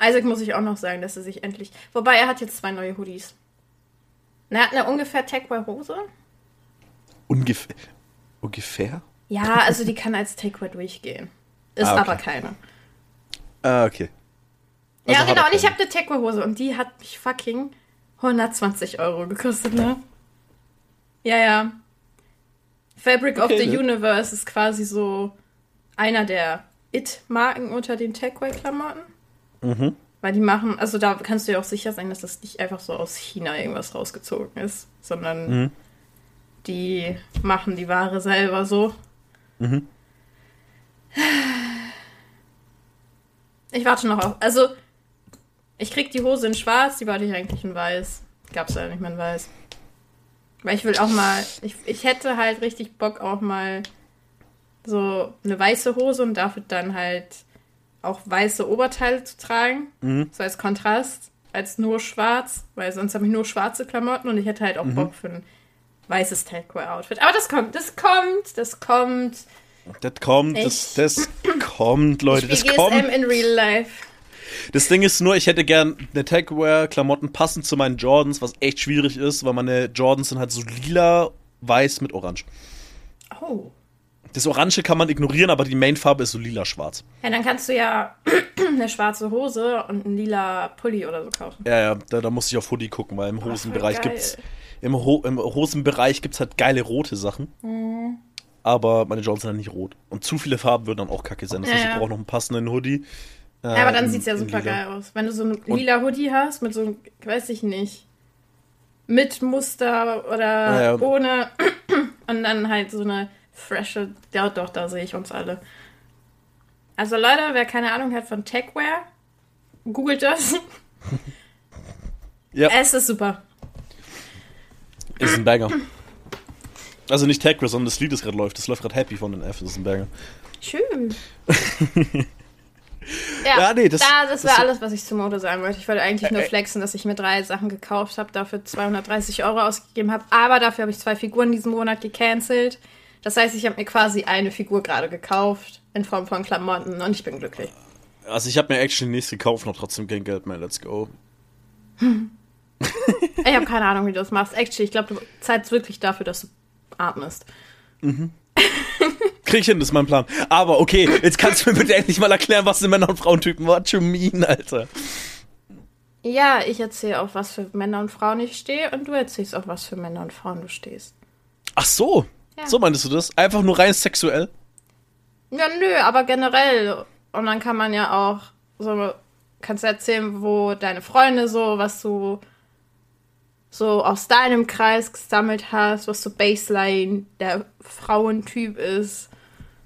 Isaac muss ich auch noch sagen, dass er sich endlich. Wobei er hat jetzt zwei neue Hoodies. Er hat eine ungefähr Takeaway-Hose. Ungefähr. Ungefähr? Ja, also die kann als Takeaway durchgehen. Ist Ah, okay. aber keine. Ah, okay. Also ja, genau. Und ich habe eine Takeaway-Hose und die hat mich fucking 120 Euro gekostet, ne? Ja, ja. Fabric of Okay, the ne? Universe ist quasi so einer der It-Marken unter den Takeaway-Klamotten. Mhm. Weil die machen, also da kannst du ja auch sicher sein, dass das nicht einfach so aus China irgendwas rausgezogen ist, sondern Mhm. die machen die Ware selber so. Mhm. Ich warte noch auf. Also, ich krieg die Hose in schwarz, die wollte ich eigentlich in weiß. Gab's ja nicht mehr in weiß. Weil ich will auch mal. Ich, ich hätte halt richtig Bock auch mal so eine weiße Hose und dafür dann halt auch weiße Oberteile zu tragen. Mhm. So als Kontrast, als nur schwarz, weil sonst habe ich nur schwarze Klamotten und ich hätte halt auch Mhm. Bock für ein weißes Takeaway-Outfit. Aber das kommt, das kommt, das kommt. Das kommt, das, das kommt, Leute, das spiele kommt. GSM in Real Life. Das Ding ist nur, ich hätte gern eine Takewear-Klamotten passend zu meinen Jordans, was echt schwierig ist, weil meine Jordans sind halt so lila, weiß mit orange. Oh. Das Orange kann man ignorieren, aber die Mainfarbe ist so lila-schwarz. Ja, dann kannst du ja eine schwarze Hose und einen lila Pulli oder so kaufen. Ja, ja, da, da muss ich auf Hoodie gucken, weil im Hosenbereich geil. gibt's im, Ho im Hosenbereich gibt's halt geile rote Sachen. Mhm. Aber meine Jordans sind halt nicht rot. Und zu viele Farben würden dann auch kacke sein. Das Ja, heißt, ich ja. brauche noch einen passenden Hoodie. Äh, Ja, aber dann in- sieht's ja in super geil aus. Wenn du so ein lila Hoodie hast mit so einem, weiß ich nicht, mit Muster oder Ja, ja. ohne und dann halt so eine frische, ja doch, da sehe ich uns alle. Also Leute, wer keine Ahnung hat von Techwear, googelt das. Ja. Es ist super. Ist ein Banger. Also nicht Tech, sondern das Lied, das gerade läuft. Das läuft gerade Happy von den F. Das ist ein Banger. Schön. ja, Ja, nee, das- da, das das- war alles, was ich zur Mode sagen wollte. Ich wollte eigentlich nur flexen, dass ich mir drei Sachen gekauft habe, dafür 230 Euro ausgegeben habe. Aber dafür habe ich zwei Figuren diesen Monat gecancelt. Das heißt, ich habe mir quasi eine Figur gerade gekauft in Form von Klamotten und ich bin glücklich. Also ich habe mir actually nichts gekauft, noch trotzdem kein Geld mehr. Let's go. Ich habe keine Ahnung, wie du das machst. Actually, ich glaube, du zahlst wirklich dafür, dass du atmest. Krieg ich hin, das ist mein Plan. Aber okay, jetzt kannst du mir bitte endlich mal erklären, was sind Männer- und Frauentypen. What you mean, Alter? Ja, ich erzähle auf was für Männer und Frauen ich stehe und du erzählst auf was für Männer und Frauen du stehst. Ach so. Ja. So meintest du das? Einfach nur rein sexuell? Ja, nö, aber generell. Und dann kann man ja auch so, kannst du erzählen, wo deine Freunde so, was du so aus deinem Kreis gesammelt hast, was so Baseline der Frauentyp ist.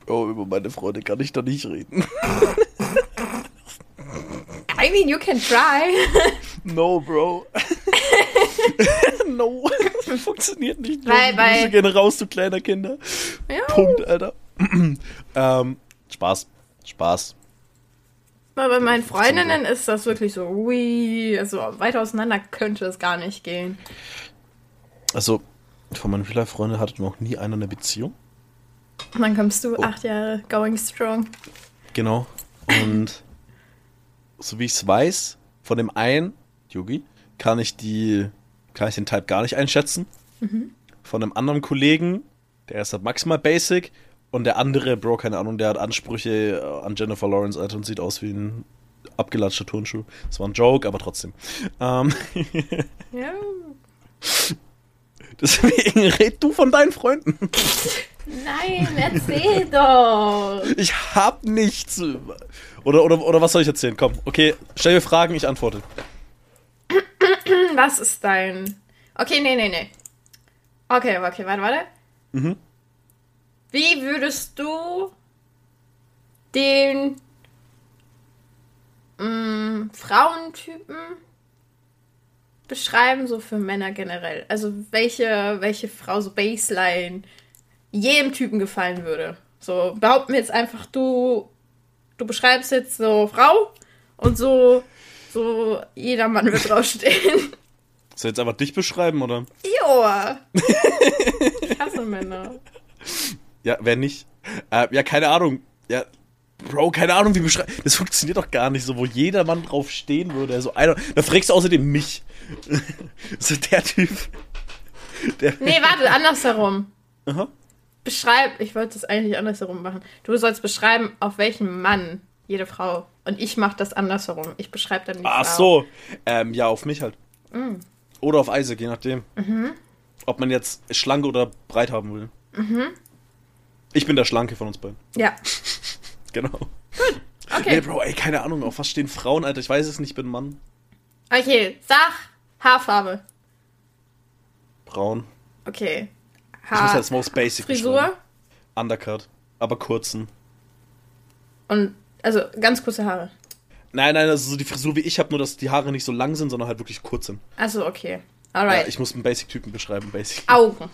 Oh, über meine Freunde kann ich doch nicht reden. I mean, you can try. No, Bro. no. Funktioniert nicht. Weil- weil- Grüße gerne raus, du kleiner Kinder. ja. Punkt, Alter. ähm, Spaß. Spaß. Aber bei meinen Freundinnen ist das wirklich so, ui, also weit auseinander könnte es gar nicht gehen. Also, von meinen Real-Life-Freunden hatte noch nie einer eine Beziehung. Und dann kommst du Oh. acht Jahre going strong. Genau. Und so wie ich es weiß, von dem einen, Yugi, kann ich die, kann ich den Type gar nicht einschätzen. Von einem anderen Kollegen, der ist halt maximal basic. Und der andere, Bro, keine Ahnung, der hat Ansprüche äh, an Jennifer Lawrence, Alter, und sieht aus wie ein abgelatschter Turnschuh. Das war ein Joke, aber trotzdem. Ähm, Ja. deswegen red du von deinen Freunden. Nein, erzähl doch. Ich hab nichts. Oder, oder, oder was soll ich erzählen? Komm, okay, stell mir Fragen, ich antworte. was ist dein. Okay, nee, nee, nee. Okay, okay, warte, warte. Mhm. Wie würdest du den mh, Frauentypen beschreiben, so für Männer generell? Also welche, welche Frau so Baseline jedem Typen gefallen würde? So, behaupten wir jetzt einfach, du, du beschreibst jetzt so Frau und so, so jeder Mann wird draufstehen. Soll ich jetzt einfach dich beschreiben, oder? Joa. ich hasse Männer. Ja, wer nicht? Äh, ja, keine Ahnung. Ja, Bro, keine Ahnung, wie beschreiben. Das funktioniert doch gar nicht so, wo jeder Mann drauf stehen würde. So einer, da fragst du außerdem mich. so der Typ. Der nee, warte, andersherum. Aha. Beschreib, ich wollte es eigentlich andersherum machen. Du sollst beschreiben, auf welchen Mann jede Frau. Und ich mache das andersherum. Ich beschreibe dann die Ach Frau. so. Ähm, ja, auf mich halt. Mm. Oder auf Isaac, je nachdem. Mhm. Ob man jetzt schlank oder breit haben will. Ich bin der Schlanke von uns beiden. Ja. Genau. Okay. Nee, Bro, ey, keine Ahnung, auf was stehen Frauen, Alter? Ich weiß es nicht, ich bin ein Mann. Okay, sag Haarfarbe. Braun. Okay. Ich muss als most basic Frisur. Undercut. Aber kurzen. und also ganz kurze Haare. Nein, nein, also so die Frisur wie ich habe, nur dass die Haare nicht so lang sind, sondern halt wirklich kurz sind. Also okay. Ja, Alright. ich muss einen Basic-Typen beschreiben, Basic. Augen.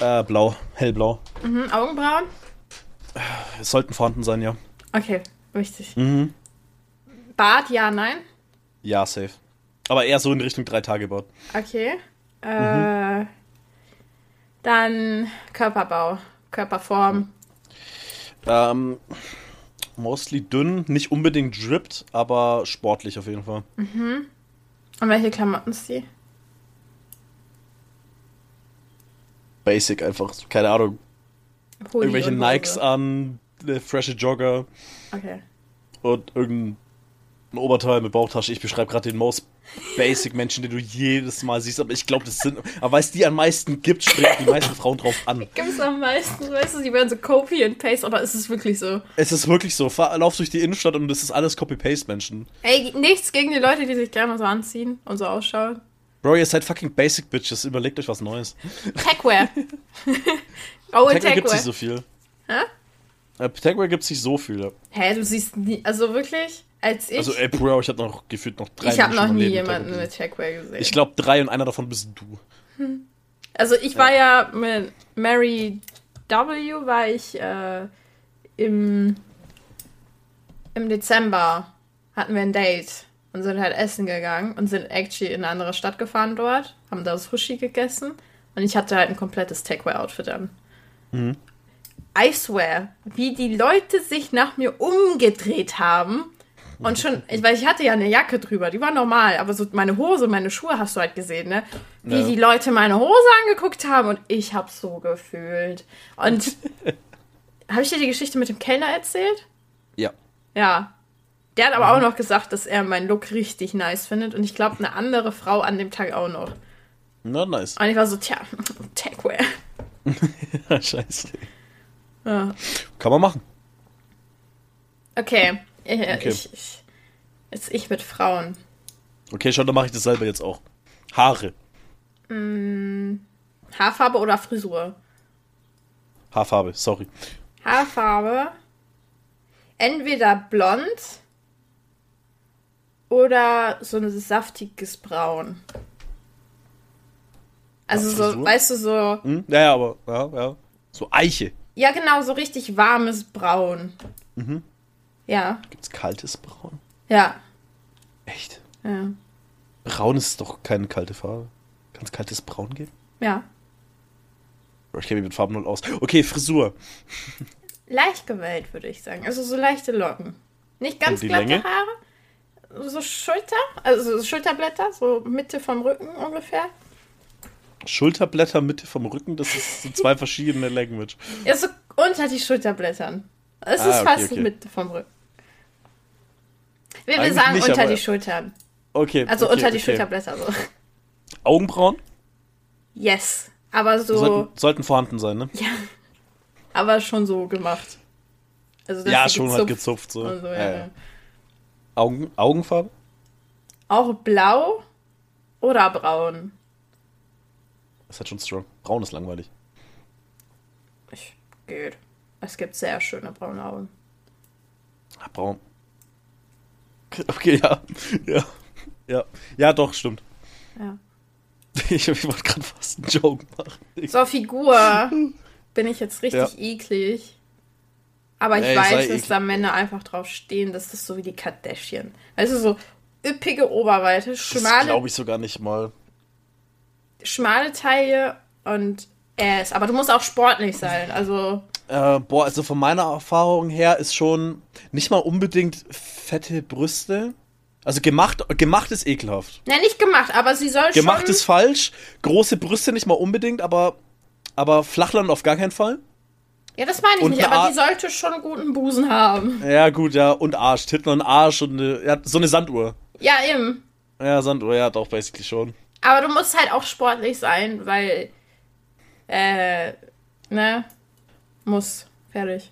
Äh, blau, hellblau. Mhm, Augenbrauen. Es sollten vorhanden sein, ja. Okay, wichtig. Mhm. Bart, ja, nein. Ja, safe. Aber eher so in Richtung drei Tage Bart. Okay. Äh, dann Körperbau, Körperform. Ähm, mostly dünn, nicht unbedingt dripped, aber sportlich auf jeden Fall. Und welche Klamotten ist die? Basic einfach, keine Ahnung. Hoodie Irgendwelche Hose. Nikes an, eine frische Jogger Okay. und irgendein Oberteil mit Bauchtasche. Ich beschreibe gerade den most basic Menschen, den du jedes Mal siehst, aber ich glaube, das sind, aber weil es die am meisten gibt, springen die meisten Frauen drauf an. Gibt es am meisten, weißt du, die werden so Copy and Paste, aber ist es wirklich so? Es ist wirklich so, lauf durch die Innenstadt und es ist alles Copy-Paste-Menschen. Ey, nichts gegen die Leute, die sich gerne so anziehen und so ausschauen. Bro, ihr seid fucking basic Bitches, überlegt euch was Neues. Techwear. oh, Techwear gibt's nicht Techwear. so viel. Hä? Äh, Techwear gibt's nicht so viel. ja. Hä, du siehst nie, also wirklich, als ich, Also, ey, Bro, ich hab noch gefühlt noch drei ich habe noch nie Leben jemanden mit Techwear gesehen. Ich glaube drei und einer davon bist du. Also ich war ja mit Mary W. war ich äh, im, im Dezember hatten wir ein Date und sind halt essen gegangen und sind actually in eine andere Stadt gefahren dort, haben da Sushi gegessen und ich hatte halt ein komplettes Techwear-Outfit an. I swear, wie die Leute sich nach mir umgedreht haben und schon, ich, weil ich hatte ja eine Jacke drüber, die war normal, aber so meine Hose, meine Schuhe hast du halt gesehen, ne? Wie Ja. die Leute meine Hose angeguckt haben und ich hab's so gefühlt. Und habe ich dir die Geschichte mit dem Kellner erzählt? Ja. Ja. Der hat aber auch noch gesagt, dass er meinen Look richtig nice findet und ich glaube eine andere Frau an dem Tag auch noch. Na, nice. Und ich war so, tja, Techwear. Scheiße. Ja. Kann man machen. Okay. Ich, Okay. Ich, ich, jetzt ich mit Frauen. Okay, schon, dann mache ich das selber jetzt auch. Haare. Haarfarbe oder Frisur? Haarfarbe, sorry. Haarfarbe. Entweder blond oder so ein saftiges Braun. Also Ja, so, weißt du, so. Hm? Ja, ja, aber, ja, ja. So Eiche. Ja, genau, so richtig warmes Braun. Mhm. Ja, Gibt's kaltes Braun? ja, Echt? ja. Braun ist doch keine kalte Farbe. Kann es kaltes Braun geben? Ja. Ich kenne mich mit Farben null aus. Okay, Frisur. Leicht gewellt, würde ich sagen. Also so leichte Locken. Nicht ganz glatte Länge? Haare. So Schulter, also so Schulterblätter, so Mitte vom Rücken ungefähr. Schulterblätter Mitte vom Rücken, das ist so zwei verschiedene Language. Ja, so unter die Schulterblättern. Es Ah, ist okay, fast okay. Mitte vom Rücken. Wir, wir sagen nicht, unter aber- die Schultern. Okay. Also okay, unter die okay. Schulterblätter so. Augenbrauen Yes. Aber so. sollten, sollten vorhanden sein, ne? Ja. Aber schon so gemacht. Also Ja, schon halt gezupft gezupft so. so, ja, Ja, ja. Augen, Augenfarbe? Auch blau oder braun. Das ist halt schon strong. Braun ist langweilig. Ich, geht. Es gibt sehr schöne braune Augen. Ah, braun. Okay, ja. Ja. Ja. Ja, doch, stimmt. Ja. Ich, ich wollte gerade fast einen Joke machen. So, Figur bin ich jetzt richtig Ja. eklig. Aber ich Ey, weiß, dass da Männer einfach drauf stehen. Das ist so wie die Kardashian. Also so üppige Oberweite, Das schmale, glaube ich sogar nicht mal. schmale Taille und Ass. Aber du musst auch sportlich sein. Also, Äh, boah, also von meiner Erfahrung her ist schon nicht mal unbedingt fette Brüste. Also gemacht, gemacht ist ekelhaft. na, nicht gemacht, aber sie soll Gemacht schon... ist falsch. Große Brüste nicht mal unbedingt, aber, aber Flachland auf gar keinen Fall. Ja, das meine ich Und nicht, aber Ar- die sollte schon einen guten Busen haben. Ja, gut, ja. Und Arsch. Titten und Arsch und eine, ja, so eine Sanduhr. Ja, eben. Ja, Sanduhr, ja, doch, basically schon. Aber du musst halt auch sportlich sein, weil, äh, ne, muss. Fertig.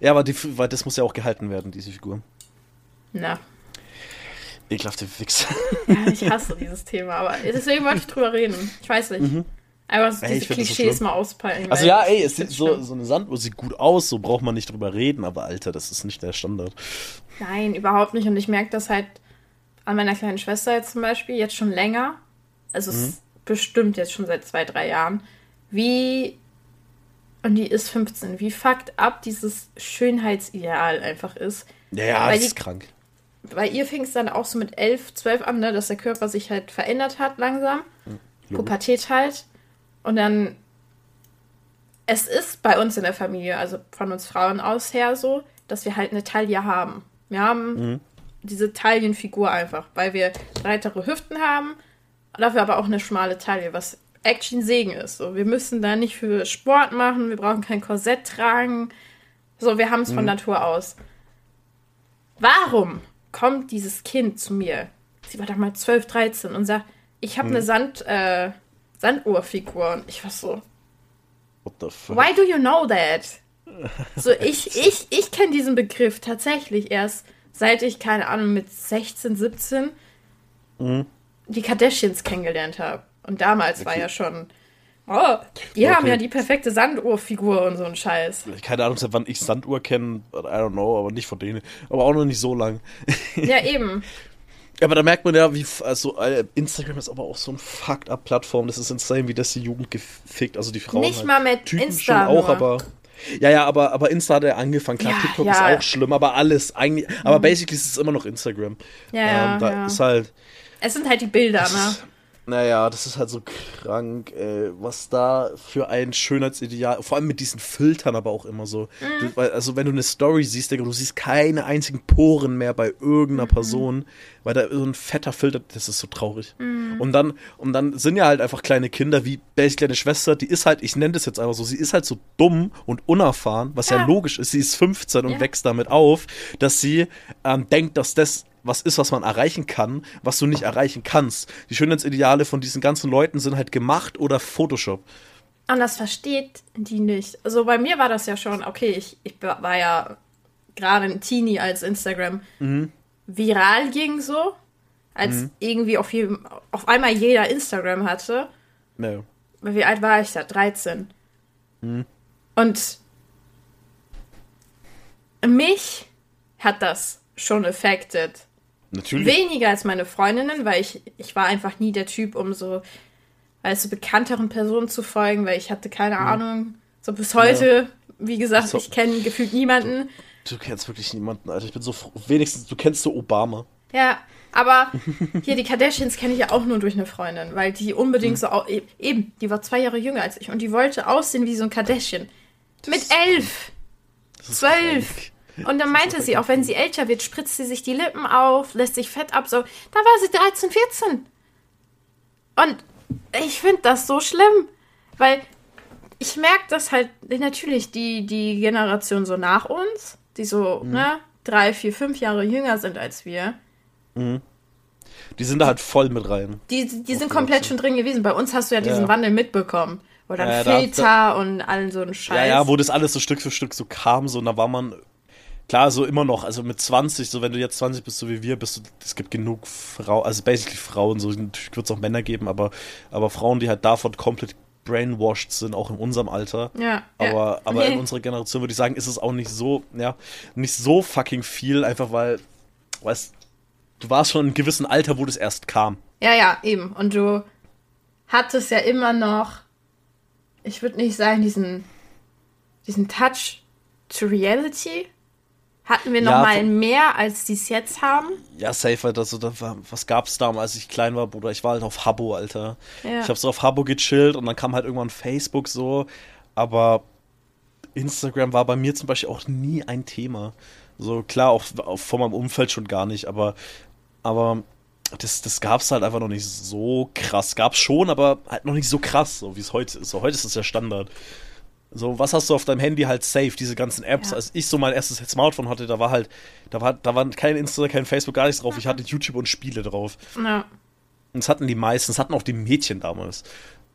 Ja, aber die, weil das muss ja auch gehalten werden, diese Figur. Na. Ekelhafte Wichser. Ja, ich hasse dieses Thema, aber deswegen wollte ich drüber reden. Ich weiß nicht. Einfach Mhm. Ey, diese so Klischees schlimm. mal auspeilen. Also ja, ey, es sieht so, so eine Sanduhr sieht gut aus, so braucht man nicht drüber reden, aber Alter, das ist nicht der Standard. Nein, überhaupt nicht. Und ich merke das halt an meiner kleinen Schwester jetzt zum Beispiel, jetzt schon länger. Also es Mhm. bestimmt jetzt schon seit zwei, drei Jahren. Wie, und die ist 15, wie fucked up dieses Schönheitsideal einfach ist. Ja, das die- ist krank. Bei ihr fing es dann auch so mit 11, 12 an, ne, dass der Körper sich halt verändert hat langsam. Pubertät halt. Und dann, es ist bei uns in der Familie, also von uns Frauen aus her so, dass wir halt eine Taille haben. Wir haben diese Taillenfigur einfach, weil wir breitere Hüften haben, dafür aber auch eine schmale Taille, was Action Segen ist. So, wir müssen da nicht für Sport machen, wir brauchen kein Korsett tragen. So, wir haben es von Natur aus. Warum kommt dieses Kind zu mir? Sie war damals 12, 13 und sagt, ich habe eine Sand, äh, Sanduhrfigur. Und ich war so, What the fuck? why do you know that? So, ich, ich, ich kenne diesen Begriff tatsächlich erst seit ich, keine Ahnung, mit 16, 17 die Kardashians kennengelernt habe. Und damals war Okay. ja schon, oh, die haben Okay. ja die perfekte Sanduhrfigur und so ein Scheiß. Keine Ahnung, seit wann ich Sanduhr kenne, I don't know, aber nicht von denen. Aber auch noch nicht so lang. Ja, eben. Aber da merkt man ja, wie, also äh, Instagram ist aber auch so ein fucked up Plattform. Das ist insane, wie das die Jugend gefickt, also die Frauen. Nicht halt. mal mit Typen Insta schon auch, nur. aber. Ja, ja, aber, aber Insta hat ja angefangen. Klar, Ja, TikTok ja. ist auch schlimm, aber alles eigentlich. Aber basically ist es immer noch Instagram. Ja, ja, Ähm, da ja. ist halt. Es sind halt die Bilder, ne? Naja, das ist halt so krank, ey, was da für ein Schönheitsideal, vor allem mit diesen Filtern aber auch immer so. Mhm. Du, weil, also wenn du eine Story siehst, Digga, du siehst keine einzigen Poren mehr bei irgendeiner Mhm. Person, weil da so ein fetter Filter, das ist so traurig. Mhm. Und dann, und dann sind ja halt einfach kleine Kinder, wie Bells kleine Schwester, die ist halt, ich nenne das jetzt einfach so, sie ist halt so dumm und unerfahren, was ja, Ja. logisch ist, sie ist 15 und Ja. wächst damit auf, dass sie ähm, denkt, dass das was ist, was man erreichen kann, was du nicht erreichen kannst. Die Schönheitsideale von diesen ganzen Leuten sind halt gemacht oder Photoshop. Und das versteht die nicht. Also bei mir war das ja schon, okay, ich, ich war ja gerade ein Teenie, als Instagram viral ging so. Als irgendwie auf, jedem, auf einmal jeder Instagram hatte. Ne. Wie alt war ich da? 13. Und mich hat das schon affected. Natürlich. Weniger als meine Freundinnen, weil ich, ich war einfach nie der Typ, um so, weißt du, bekannteren Personen zu folgen, weil ich hatte keine Ahnung. So bis heute, wie gesagt, So. ich kenne gefühlt niemanden. Du kennst wirklich niemanden, Alter. Ich bin so froh. Wenigstens, du kennst so Obama. Ja, aber hier die Kardashians kenne ich ja auch nur durch eine Freundin, weil die unbedingt so, au- e- eben, die war zwei Jahre jünger als ich und die wollte aussehen wie so ein Kardashian. Mit elf, Das zwölf. krank. Und dann meinte sie, auch wenn sie älter wird, spritzt sie sich die Lippen auf, lässt sich Fett ab. So, da war sie 13, 14. Und ich finde das so schlimm, weil ich merke das halt natürlich die, die Generation so nach uns, die so, ne, drei, vier, fünf Jahre jünger sind als wir, Die sind da halt voll mit rein. die, die sind komplett schon drin gewesen. Bei uns hast du ja diesen Ja. Wandel mitbekommen. Oder Ja, da- Filter und allen so ein Scheiß. Ja, ja, wo das alles so Stück für Stück so kam, so, und da war man klar, so immer noch, also mit 20, so wenn du jetzt 20 bist, so wie wir, bist du, es gibt genug Frauen, also basically Frauen, so natürlich wird es auch Männer geben, aber, aber Frauen, die halt davon komplett brainwashed sind, auch in unserem Alter. Ja. Aber, ja. aber Nee. in unserer Generation würde ich sagen, ist es auch nicht so, ja, nicht so fucking viel, einfach weil, weißt du warst schon in einem gewissen Alter, wo das erst kam. Ja, ja, eben. Und du hattest ja immer noch, ich würde nicht sagen, diesen, diesen Touch to Reality. Hatten wir noch Ja, mehr, als die es jetzt haben. Ja, safe, halt, also, da war, was gab's damals, als ich klein war, Bruder? Ich war halt auf Habbo, Alter. Ja. Ich habe so auf Habbo gechillt und dann kam halt irgendwann Facebook so, aber Instagram war bei mir zum Beispiel auch nie ein Thema. So klar, auch, auch von meinem Umfeld schon gar nicht, aber, aber das, das gab's halt einfach noch nicht so krass. Gab's schon, aber halt noch nicht so krass, so wie es heute ist. So, heute ist es ja Standard. So, was hast du auf deinem Handy halt safe, diese ganzen Apps? Ja. Als ich so mein erstes Smartphone hatte, da war halt, da war, da waren kein Insta, kein Facebook, gar nichts drauf. Ich hatte YouTube und Spiele drauf. Ja. Und das hatten die meisten, das hatten auch die Mädchen damals.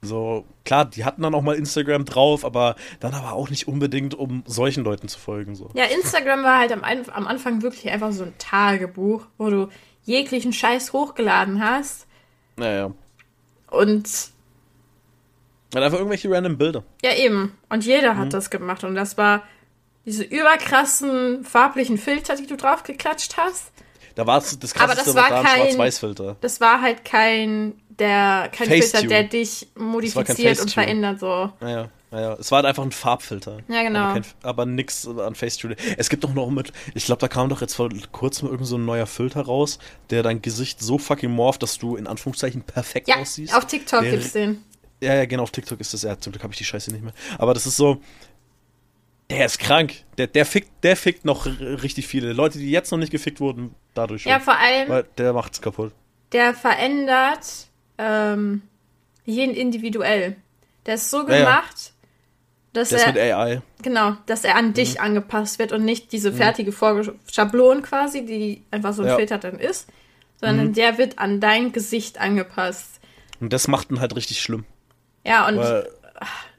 So, klar, die hatten dann auch mal Instagram drauf, aber dann aber auch nicht unbedingt, um solchen Leuten zu folgen. So. Ja, Instagram war halt am, am Anfang wirklich einfach so ein Tagebuch, wo du jeglichen Scheiß hochgeladen hast. Naja. Und Halt einfach irgendwelche random Bilder. ja, eben. Und jeder Mhm. hat das gemacht. Und das war diese überkrassen farblichen Filter, die du draufgeklatscht hast. Da war das krasseste Aber das war kein- Schwarz-Weiß-Filter. Das war halt kein, der, kein. Filter, der dich modifiziert und verändert, so. Naja, naja. Es war halt einfach ein Farbfilter. Ja, genau. Aber, kein, aber nix an Facetune. Es gibt doch noch mit, ich glaube, da kam doch jetzt vor kurzem irgend so ein neuer Filter raus, der dein Gesicht so fucking morpht, dass du in Anführungszeichen perfekt Ja, aussiehst. auf TikTok Der- gibt's den. Ja, ja, genau, auf TikTok ist das. Ja, zum Glück habe ich die Scheiße nicht mehr. Aber das ist so. Der ist krank. Der, der, fickt, der fickt noch richtig viele. Leute, die jetzt noch nicht gefickt wurden, dadurch schon. Ja, vor allem, Weil der macht's kaputt. der verändert ähm, jeden individuell. Der ist so Ja, ja. gemacht, dass Der ist er mit AI. genau, dass er an Mhm. dich angepasst wird und nicht diese fertige Vorge Schablon quasi, die einfach so ein Ja. Mhm. Filter dann ist, sondern der wird an dein Gesicht angepasst. Und das macht ihn halt richtig schlimm. Ja, und Weil,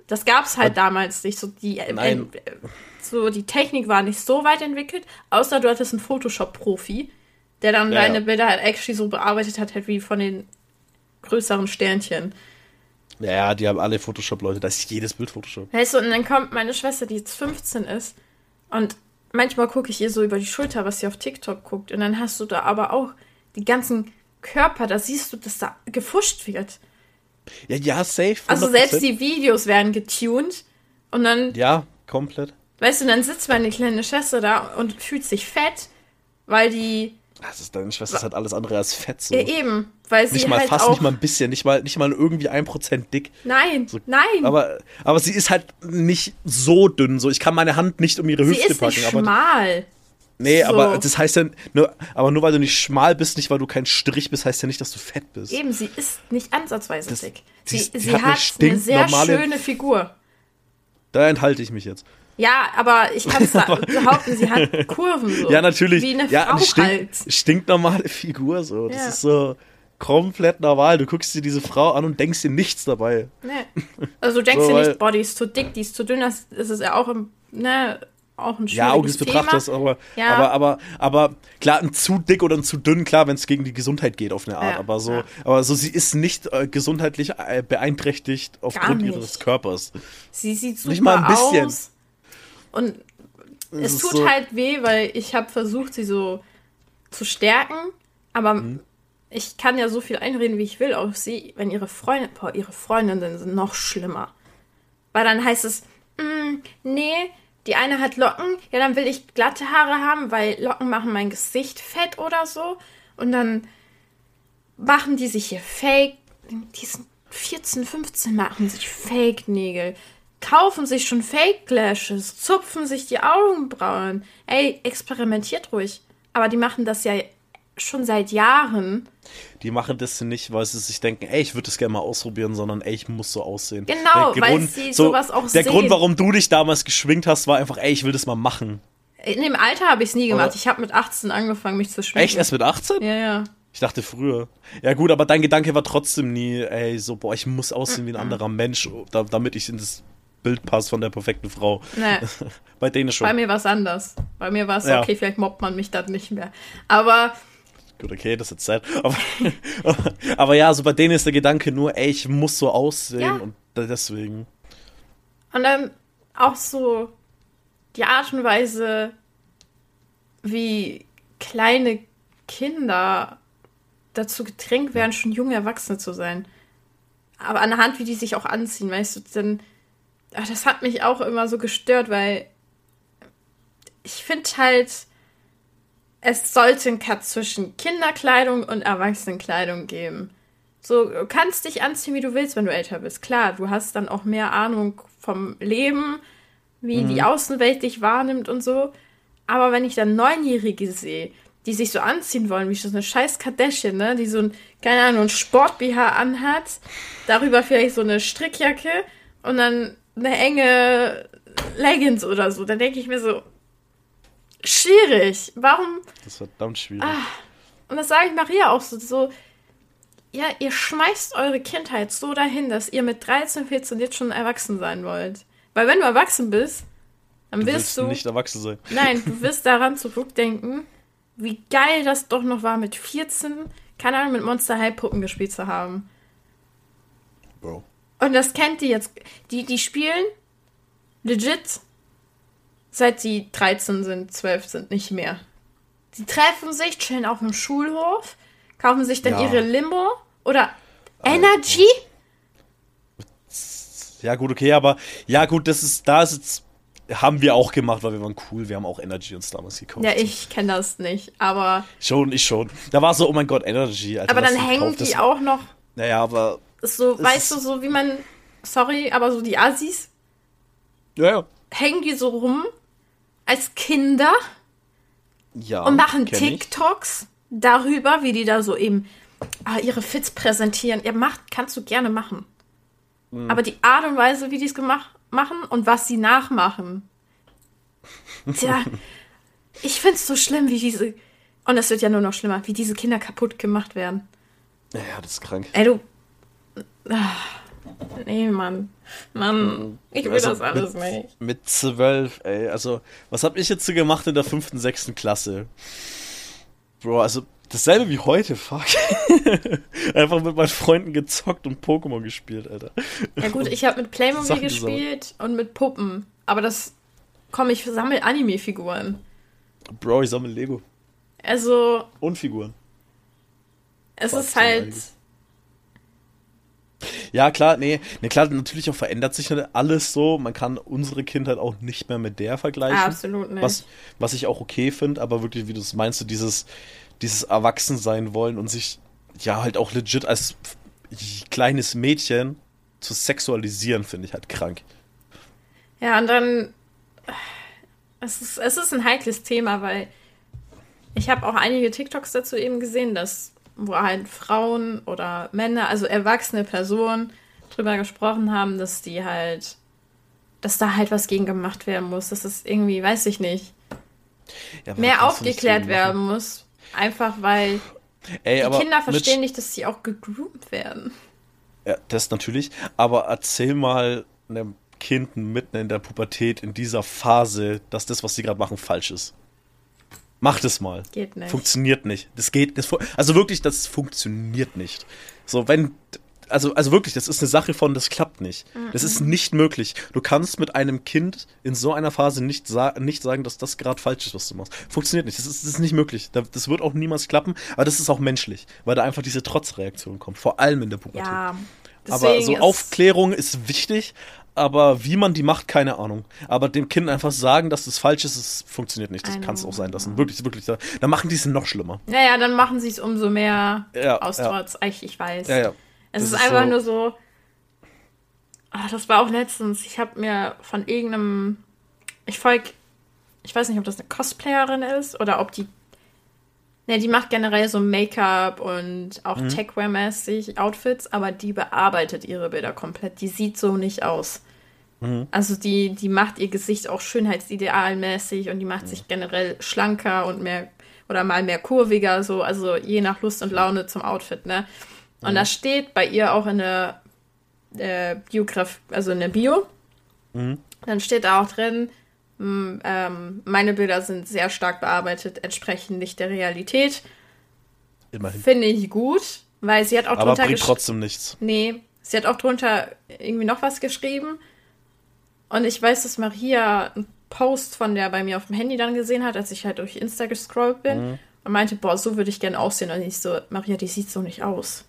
das gab's halt damals nicht. So die, äh, Nein. äh, so die Technik war nicht so weit entwickelt, außer du hattest einen Photoshop-Profi, der dann Ja, deine ja. Bilder halt actually so bearbeitet hat, halt wie von den größeren Sternchen. ja, ja, die haben alle Photoshop-Leute. Da ist jedes Bild Photoshop. Weißt du, und dann kommt meine Schwester, die jetzt 15 ist, und manchmal gucke ich ihr so über die Schulter, was sie auf TikTok guckt, und dann hast du da aber auch die ganzen Körper, da siehst du, dass da gefuscht wird. Ja, ja, safe. Also 100%. selbst die Videos werden getuned, und dann Ja, komplett. Weißt du, dann sitzt meine kleine Schwester da und fühlt sich fett, weil die. Das ist, deine Schwester ist halt alles andere als fett. So. Ja, eben. Weil sie nicht mal halt fast, nicht mal ein bisschen, nicht mal, nicht mal irgendwie ein Prozent dick. nein, So, nein. Aber, aber sie ist halt nicht so dünn. So, ich kann meine Hand nicht um ihre sie Hüfte ist packen. nicht aber, schmal. Nee, so. aber das heißt ja, nur, aber nur weil du nicht schmal bist, nicht weil du kein Strich bist, heißt ja nicht, dass du fett bist. Eben, sie ist nicht ansatzweise Das- dick. sie Sie, sie hat hat, eine eine sehr schöne Figur. Da enthalte ich mich jetzt. Ja, aber ich kann es behaupten, sie hat Kurven so. Ja, natürlich. Wie eine ja, Frau eine stink, halt. stinknormale Figur so. Das Ja. ist so komplett normal. Du guckst dir diese Frau an und denkst dir nichts dabei. Nee. Also du denkst So, dir nicht, boah, die ist zu dick, die ist zu dünn, das ist ja auch, im, ne, auch ein Ja, schwieriges des Thema. Betrachters, aber, Ja. aber, aber, aber klar, ein zu dick oder ein zu dünn, klar, wenn es gegen die Gesundheit geht auf eine Art. Ja, aber so, ja. aber so, sie ist nicht äh, gesundheitlich äh, beeinträchtigt aufgrund ihres Körpers. Sie sieht super Nicht mal ein bisschen. aus. Und es ist tut so- halt weh, weil ich habe versucht, sie so zu stärken, aber Mhm. ich kann ja so viel einreden, wie ich will auf sie, wenn ihre Freunde, boah, ihre Freundinnen sind noch schlimmer. Weil dann heißt es, "Mm, nee, die eine hat Locken, ja, dann will ich glatte Haare haben, weil Locken machen mein Gesicht fett oder so. Und dann machen die sich hier Fake, die sind 14, 15, machen sich Fake-Nägel, kaufen sich schon Fake-Lashes, zupfen sich die Augenbrauen. Ey, experimentiert ruhig. Aber die machen das ja schon seit Jahren. Die machen das nicht, weil sie sich denken, ey, ich würde das gerne mal ausprobieren, sondern ey, ich muss so aussehen. Genau, Der weil sie sowas auch Der sehen. Grund, warum du dich damals geschwingt hast, war einfach, ey, ich will das mal machen. In dem Alter habe ich es nie gemacht. Aber- Ich habe mit 18 angefangen, mich zu schminken. Echt? Erst mit 18? Ja, ja. Ich dachte früher. Ja gut, aber dein Gedanke war trotzdem nie, ey, so, boah, ich muss aussehen wie ein anderer Mensch, da, damit ich in das Bild passe von der perfekten Frau. Nee, Bei denen schon. bei mir war es anders. Bei mir war es ja. okay, vielleicht mobbt man mich dann nicht mehr. Aber. Gut, okay, das ist jetzt Zeit. Aber, aber ja, so bei denen ist der Gedanke nur, ey, ich muss so aussehen ja. und deswegen. Und dann auch so die Art und Weise, wie kleine Kinder dazu gedrängt werden, schon junge Erwachsene zu sein. Aber anhand, wie die sich auch anziehen, weißt du, denn ach, das hat mich auch immer so gestört, weil ich finde halt, es sollte einen Cut zwischen Kinderkleidung und Erwachsenenkleidung geben. So, du kannst dich anziehen, wie du willst, wenn du älter bist. Klar, du hast dann auch mehr Ahnung vom Leben, wie mhm. die Außenwelt dich wahrnimmt und so. Aber wenn ich dann Neunjährige sehe, die sich so anziehen wollen, wie so eine scheiß Kardashian, ne? Die so ein, keine Ahnung, ein Sport-BH anhat, darüber vielleicht so eine Strickjacke und dann eine enge Leggings oder so. Dann denke ich mir so, schwierig. Warum? Das ist verdammt schwierig. Ah, und das sage ich Maria auch so, so, ja, ihr schmeißt eure Kindheit so dahin, dass ihr mit 13, 14 jetzt schon erwachsen sein wollt. Weil wenn du erwachsen bist, dann du wirst du nicht erwachsen sein. Nein, du wirst daran zurückdenken, wie geil das doch noch war, mit 14, keine Ahnung, mit Monster High Puppen gespielt zu haben. Bro. Und das kennt die jetzt. Die, die spielen legit, seit sie 13 sind, 12 sind, nicht mehr. Die treffen sich, chillen auf dem Schulhof, kaufen sich dann ja. ihre Limo oder Energy. Ja, gut, okay, aber ja, gut, das ist, da ist jetzt haben wir auch gemacht, weil wir waren cool. Wir haben auch Energy uns damals gekauft. Ja, ich kenne das nicht, aber. Schon, ich schon. Da war so, oh mein Gott, Energy. Alter, aber dann hängen die auch noch. Naja, aber. So, weißt du, so wie man. Sorry, aber so die Assis. Ja, ja. Hängen die so rum als Kinder. Ja. Und machen TikToks ich. darüber, wie die da so eben ah, ihre Fits präsentieren. Ja, macht, kannst du gerne machen. Mhm. Aber die Art und Weise, wie die es gemacht machen und was sie nachmachen. Tja, ich find's so schlimm, wie diese. Und es wird ja nur noch schlimmer, wie diese Kinder kaputt gemacht werden. Ja, das ist krank. Ey, du. Ach, nee, Mann. Mann, ich will also das alles mit, nicht. Mit zwölf, ey. Also, was hab ich jetzt so gemacht in der fünften, sechsten Klasse? Bro, also dasselbe wie heute, fuck. Einfach mit meinen Freunden gezockt und Pokémon gespielt, Alter. Ja gut, ich habe mit Playmobil gespielt und mit Puppen. Aber das, komm, ich sammle Anime-Figuren. Bro, ich sammle Lego. Also. Und Figuren. Es Fast ist halt. Ja, klar, nee, nee, klar, natürlich auch verändert sich alles so. Man kann unsere Kindheit auch nicht mehr mit der vergleichen. Absolut nicht. Was, was ich auch okay finde, aber wirklich, wie du es meinst, so dieses, dieses Erwachsensein wollen und sich ja halt auch legit als kleines Mädchen zu sexualisieren, finde ich halt krank. Ja, und dann es ist, es ist ein heikles Thema, weil ich habe auch einige TikToks dazu eben gesehen, dass wo halt Frauen oder Männer, also erwachsene Personen drüber gesprochen haben, dass die halt, dass da halt was gegen gemacht werden muss, dass es irgendwie, weiß ich nicht, ja, mehr aufgeklärt werden muss, Einfach weil Ey, die Kinder verstehen nicht, dass sie auch gegroomt werden. Ja, das natürlich. Aber erzähl mal einem Kind mitten in der Pubertät, in dieser Phase, dass das, was sie gerade machen, falsch ist. Mach das mal. Geht nicht. Funktioniert nicht. Das geht. Das, also wirklich, das funktioniert nicht. So, wenn also, also wirklich, das ist eine Sache von, das klappt nicht. Das ist nicht möglich. Du kannst mit einem Kind in so einer Phase nicht, sa nicht sagen, dass das gerade falsch ist, was du machst. Funktioniert nicht. Das ist, das ist nicht möglich. Das wird auch niemals klappen, aber das ist auch menschlich, weil da einfach diese Trotzreaktion kommt, vor allem in der Pubertät. Ja, aber so Aufklärung ist wichtig, aber wie man die macht, keine Ahnung. Aber dem Kind einfach sagen, dass das falsch ist, das funktioniert nicht. Das kann es auch sein lassen. Wirklich, wirklich. Dann machen die es noch schlimmer. Naja, dann machen sie es umso mehr ja, aus Trotz. Ja. Ich, ich weiß. Ja, ja. Es ist, ist, einfach so nur so. Ach, das war auch letztens. Ich habe mir von irgendeinem. Ich folge. Ich weiß nicht, ob das eine Cosplayerin ist oder ob die. Ne, die macht generell so Make-up und auch mhm. Techwear-mäßig Outfits, aber die bearbeitet ihre Bilder komplett. Die sieht so nicht aus. Mhm. Also die, die macht ihr Gesicht auch schönheitsidealmäßig und die macht mhm. sich generell schlanker und mehr oder mal mehr kurviger, so, also je nach Lust und Laune zum Outfit, ne? Und mhm. das steht bei ihr auch in der äh, Biografie, also in der Bio. Mhm. Dann steht da auch drin, ähm, meine Bilder sind sehr stark bearbeitet, entsprechen nicht der Realität. Immerhin. Finde ich gut, weil sie hat auch Aber drunter bringt gesch- trotzdem nichts. Nee, sie hat auch drunter irgendwie noch was geschrieben. Und ich weiß, dass Maria einen Post von der bei mir auf dem Handy dann gesehen hat, als ich halt durch Insta gescrollt bin. Mhm. Und meinte, boah, so würde ich gern aussehen. Und ich so, Maria, die sieht so nicht aus.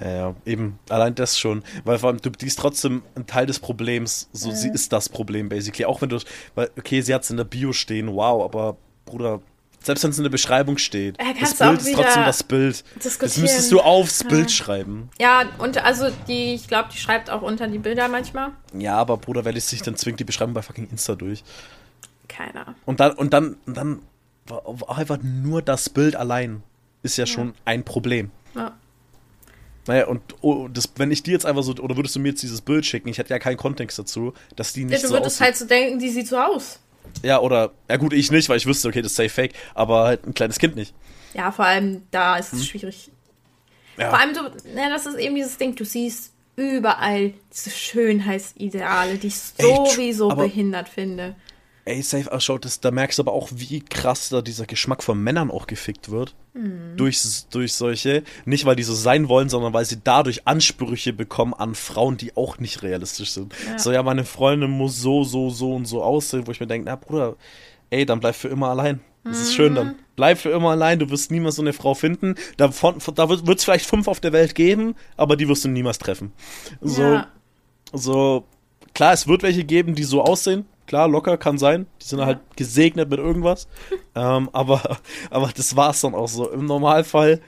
Ja, ja, eben. Allein das schon. Weil vor allem, du die ist trotzdem ein Teil des Problems. So, sie ist das Problem, basically. Auch wenn du, weil, okay, sie hat es in der Bio stehen, wow, aber Bruder, selbst wenn es in der Beschreibung steht, Ja, das Bild ist trotzdem das Bild. Das müsstest du aufs Bild schreiben. Ja, und also die, ich glaube, die schreibt auch unter die Bilder manchmal. Ja, aber Bruder, wer liest sich dann zwingt die Beschreibung bei fucking Insta durch. Keiner. Und dann, und dann, und dann war einfach nur das Bild allein ist ja, schon ein Problem. Ja. Naja, und oh, das, wenn ich dir jetzt einfach so, oder würdest du mir jetzt dieses Bild schicken, ich hätte ja keinen Kontext dazu, dass die Ja, nicht du so würdest aussieht. halt so denken, die sieht so aus. Ja, oder, ja gut, ich nicht, weil ich wüsste, okay, das ist safe fake, aber halt ein kleines Kind nicht. Ja, vor allem da ist es schwierig. Hm. Ja. Vor allem, du, ne, das ist eben dieses Ding, du siehst überall diese Schönheitsideale, die ich Ey, sowieso aber- behindert finde. Ey, safe, ach, schau, das, da merkst du aber auch, wie krass da dieser Geschmack von Männern auch gefickt wird. Mhm. Durch, durch solche, nicht weil die so sein wollen, sondern weil sie dadurch Ansprüche bekommen an Frauen, die auch nicht realistisch sind. Ja. So, ja, meine Freundin muss so, so, so und so aussehen, wo ich mir denke, na Bruder, ey, dann bleib für immer allein. Das ist schön Mhm. dann. Bleib für immer allein, du wirst niemals so eine Frau finden. Davon, da wird es vielleicht fünf auf der Welt geben, aber die wirst du niemals treffen. So, Ja. so, klar, es wird welche geben, die so aussehen. Klar, locker kann sein. Die sind halt gesegnet mit irgendwas. ähm, aber, aber das war's dann auch so. Im Normalfall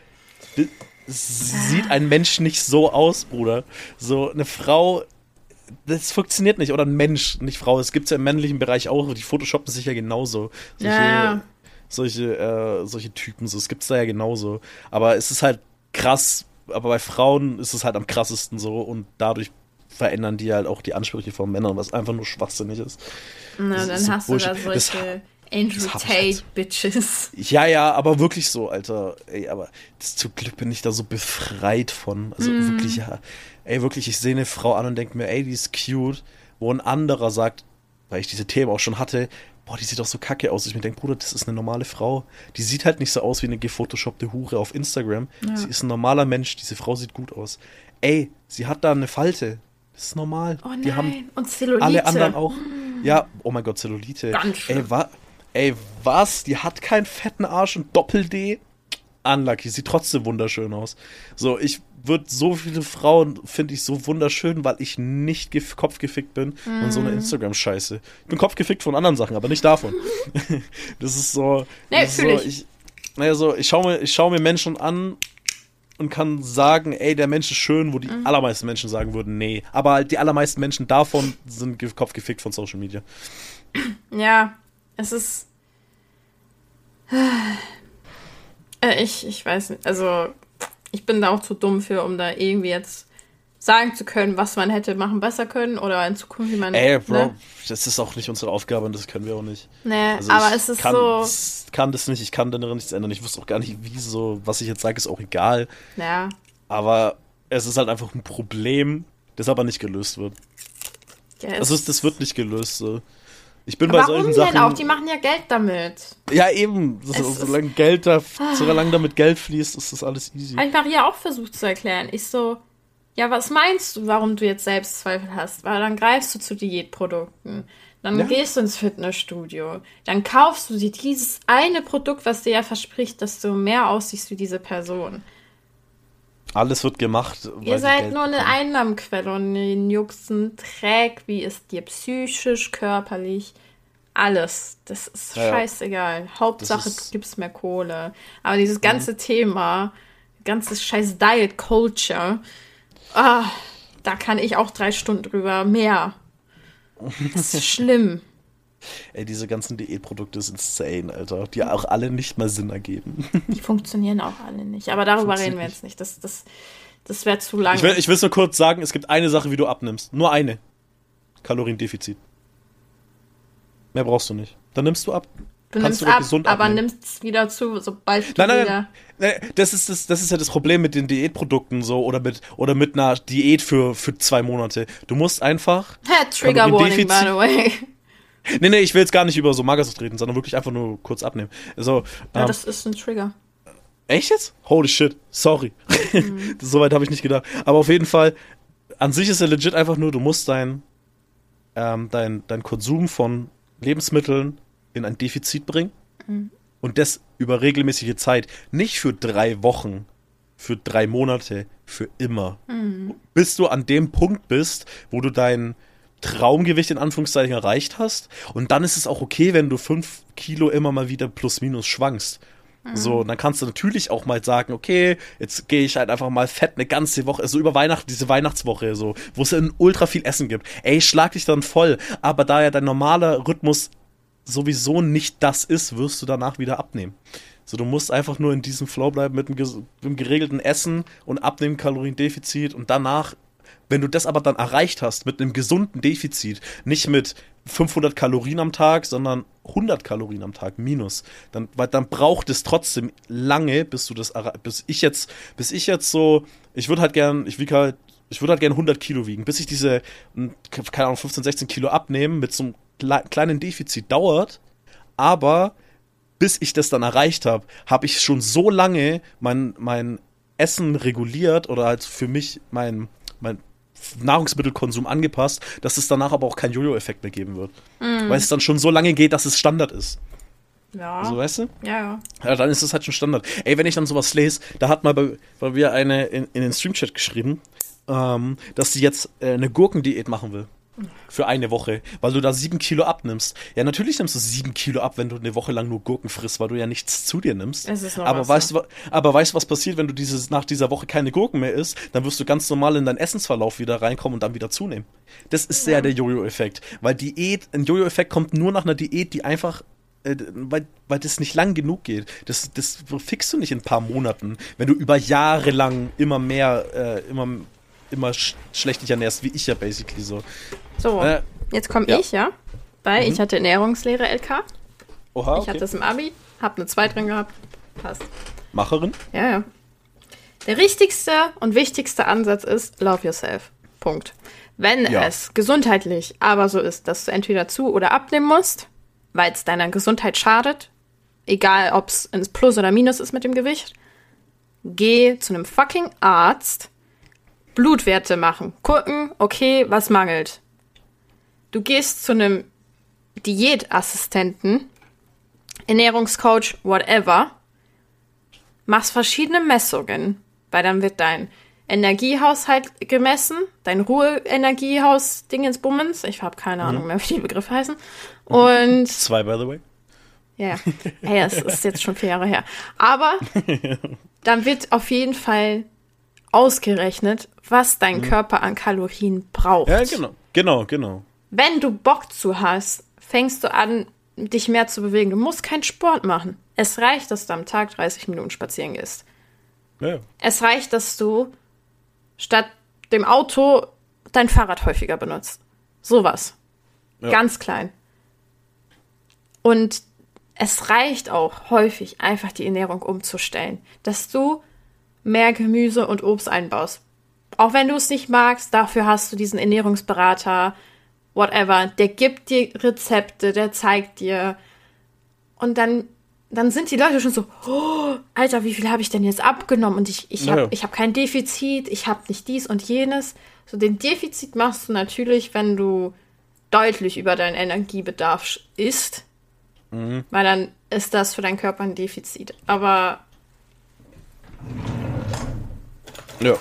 sieht ein Mensch nicht so aus, Bruder. So eine Frau, das funktioniert nicht. Oder ein Mensch, nicht Frau. Es gibt's ja im männlichen Bereich auch. Die photoshoppen sich ja genauso. Solche, Ja. solche, äh, solche Typen. So, es gibt's da ja genauso. Aber es ist halt krass. Aber bei Frauen ist es halt am krassesten so. Und dadurch verändern die halt auch die Ansprüche von Männern, was einfach nur schwachsinnig ist. Na, Das dann ist so hast du da. Das- solche Andrew ich Tate halt. Bitches. Ja, ja, aber wirklich so, Alter. Ey, aber das, zum Glück bin ich da so befreit von. Also wirklich, ja. Ey, wirklich, ich sehe eine Frau an und denke mir, ey, die ist cute. Wo ein anderer sagt, weil ich diese Themen auch schon hatte, boah, die sieht doch so kacke aus. Ich mir denke, Bruder, das ist eine normale Frau. Die sieht halt nicht so aus wie eine gefotoshoppte Hure auf Instagram. Sie ist ein normaler Mensch. Diese Frau sieht gut aus. Ey, sie hat da eine Falte. Das ist normal. Oh nein, Die haben und Zellulite. alle anderen auch. Ja, oh mein Gott, Zellulite. Ganz. Ey, wa ey, was? Die hat keinen fetten Arsch und Doppel-D? Unlucky, sieht trotzdem wunderschön aus. So, ich würde so viele Frauen finde ich so wunderschön, weil ich nicht gef kopfgefickt bin von so einer Mhm. Instagram-Scheiße. Ich bin kopfgefickt von anderen Sachen, aber nicht davon. das ist so. Nee, das so ich. ich. Naja, so, ich schaue mir, ich schau mir Menschen an und kann sagen, ey, der Mensch ist schön, wo die Mhm. allermeisten Menschen sagen würden, nee. Aber halt die allermeisten Menschen davon sind ge kopfgefickt von Social Media. Ja, es ist. Äh, Ich, ich weiß nicht. Also, ich bin da auch zu dumm für, um da irgendwie jetzt sagen zu können, was man hätte machen besser können oder in Zukunft, wie man. Ey, Bro, Ne? das ist auch nicht unsere Aufgabe und das können wir auch nicht. Nee, Also aber ich es ist kann, so. s- kann das nicht, ich kann daran nichts ändern. Ich wüsste auch gar nicht, wieso, was ich jetzt sage, ist auch egal. Ja. Aber es ist halt einfach ein Problem, das aber nicht gelöst wird. ja Also das wird nicht gelöst. So. Ich bin Aber bei Warum solchen denn Sachen. auch? Die machen ja Geld damit. ja, eben. Es ist- Ah. solange Geld da, solange damit Geld fließt, ist das alles easy. Habe ich Maria auch versucht zu erklären. Ich so, ja, was meinst du, warum du jetzt Selbstzweifel hast? Weil dann greifst du zu Diätprodukten. Dann Ja. gehst du ins Fitnessstudio. Dann kaufst du dir dieses eine Produkt, was dir ja verspricht, dass du mehr aussiehst wie diese Person. Alles wird gemacht. Ihr seid Geld nur eine. Einnahmenquelle und den Juxen trägt, wie es dir psychisch, körperlich, alles. Das ist Ja, scheißegal. Hauptsache, ist- du gibst mehr Kohle. Aber dieses ganze Thema, ganzes scheiß Diet Culture, ah, da kann ich auch drei Stunden drüber mehr. Das ist schlimm. Ey, diese ganzen Diätprodukte sind insane, Alter. Die auch alle nicht mal Sinn ergeben. Die funktionieren auch alle nicht. Aber darüber reden wir jetzt nicht. Das, das, das wäre zu lang. Ich will, ich will es nur kurz sagen, es gibt eine Sache, wie du abnimmst. Nur eine. Kaloriendefizit. Mehr brauchst du nicht. Dann nimmst du ab. Du kannst nimmst ab, gesund aber abnehmen. nimmst es wieder zu, sobald du Nein, nein, wieder... nein. nein das, ist das, das ist ja das Problem mit den Diätprodukten so oder mit, oder mit einer Diät für, für zwei Monate. Du musst einfach. Ha, Trigger Warning, by the way. Nee, nee, ich will jetzt gar nicht über so Magersucht reden, sondern wirklich einfach nur kurz abnehmen. Also, Ja, ähm, das ist ein Trigger. Echt jetzt? Holy shit. Sorry. Mhm. Soweit habe ich nicht gedacht. Aber auf jeden Fall, an sich ist er legit einfach nur, du musst dein, ähm, dein, dein Konsum von Lebensmitteln in ein Defizit bringen. Mhm. Und das über regelmäßige Zeit. Nicht für drei Wochen, für drei Monate, für immer. Mhm. Bis du an dem Punkt bist, wo du dein Traumgewicht in Anführungszeichen erreicht hast. Und dann ist es auch okay, wenn du fünf Kilo immer mal wieder plus minus schwankst. So, dann kannst du natürlich auch mal sagen, okay, jetzt gehe ich halt einfach mal fett eine ganze Woche, also über Weihnachten, diese Weihnachtswoche, so, wo es in ultra viel Essen gibt. Ey, schlag dich dann voll. Aber da ja dein normaler Rhythmus sowieso nicht das ist, wirst du danach wieder abnehmen. So, du musst einfach nur in diesem Flow bleiben mit einem, geregelten Essen und abnehmen Kaloriendefizit und danach, wenn du das aber dann erreicht hast, mit einem gesunden Defizit, nicht mit 500 Kalorien am Tag, sondern 100 Kalorien am Tag minus, dann, weil dann braucht es trotzdem lange, bis du das, bis ich jetzt, bis ich jetzt so, ich würde halt gern, ich wiege halt, ich würde halt gern 100 Kilo wiegen, bis ich diese, mm, keine Ahnung, 15, 16 Kilo abnehmen mit so einem kleinen Defizit dauert, aber bis ich das dann erreicht habe, habe ich schon so lange mein, mein Essen reguliert oder halt für mich mein, mein Nahrungsmittelkonsum angepasst, dass es danach aber auch keinen Jojo-Effekt mehr geben wird. Weil es dann schon so lange geht, dass es Standard ist. Ja. So, weißt du? ja, ja. Ja, dann ist es halt schon Standard. Ey, wenn ich dann sowas lese, da hat mal bei, bei mir eine in, in den Streamchat geschrieben, ähm, dass sie jetzt äh, eine Gurkendiät machen will. Für eine Woche, weil du da sieben Kilo abnimmst. Ja, natürlich nimmst du sieben Kilo ab, wenn du eine Woche lang nur Gurken frisst, weil du ja nichts zu dir nimmst. Es ist noch aber weißt, du, aber weißt du, was passiert, wenn du dieses, nach dieser Woche keine Gurken mehr isst? Dann wirst du ganz normal in deinen Essensverlauf wieder reinkommen und dann wieder zunehmen. Das ist ja der Jojo-Effekt. Weil Diät, ein Jojo-Effekt kommt nur nach einer Diät, die einfach äh, weil, weil das nicht lang genug geht. Das, das fixst du nicht in ein paar Monaten, wenn du über Jahre lang immer mehr, äh, immer, immer sch schlecht dich ernährst, wie ich ja basically so. So, Äh, jetzt komme ja. ich, ja. Weil ich hatte Ernährungslehre LK. Oha, Ich hatte es im Abi, habe eine 2 drin gehabt. Passt. Macherin? Ja, ja. Der richtigste und wichtigste Ansatz ist Love Yourself. Punkt. Wenn Ja. es gesundheitlich aber so ist, dass du entweder zu oder abnehmen musst, weil es deiner Gesundheit schadet, egal ob es ins Plus oder Minus ist mit dem Gewicht, geh zu einem fucking Arzt, Blutwerte machen, gucken, okay, was mangelt. Du gehst zu einem Diätassistenten, Ernährungscoach, whatever, machst verschiedene Messungen, weil dann wird dein Energiehaushalt gemessen, dein Ruheenergiehaus Dingensbummens, ich habe keine Ahnung mehr, wie die Begriffe heißen. Und Zwei, by the way. ja, hey, es ist jetzt schon vier Jahre her. Aber dann wird auf jeden Fall ausgerechnet, was dein Körper an Kalorien braucht. Ja, genau. Genau, genau. Wenn du Bock zu hast, fängst du an, dich mehr zu bewegen. Du musst keinen Sport machen. Es reicht, dass du am Tag 30 Minuten spazieren gehst. Ja. Es reicht, dass du statt dem Auto dein Fahrrad häufiger benutzt. Sowas. Ja. Ganz klein. Und es reicht auch häufig, einfach die Ernährung umzustellen, dass du mehr Gemüse und Obst einbaust. Auch wenn du es nicht magst, dafür hast du diesen Ernährungsberater, whatever, der gibt dir Rezepte, der zeigt dir. Und dann, dann sind die Leute schon so, oh, Alter, wie viel habe ich denn jetzt abgenommen? Und ich, ich habe Ja. ich hab kein Defizit, ich habe nicht dies und jenes. So, den Defizit machst du natürlich, wenn du deutlich über deinen Energiebedarf isst. Weil dann ist das für deinen Körper ein Defizit. Aber ja.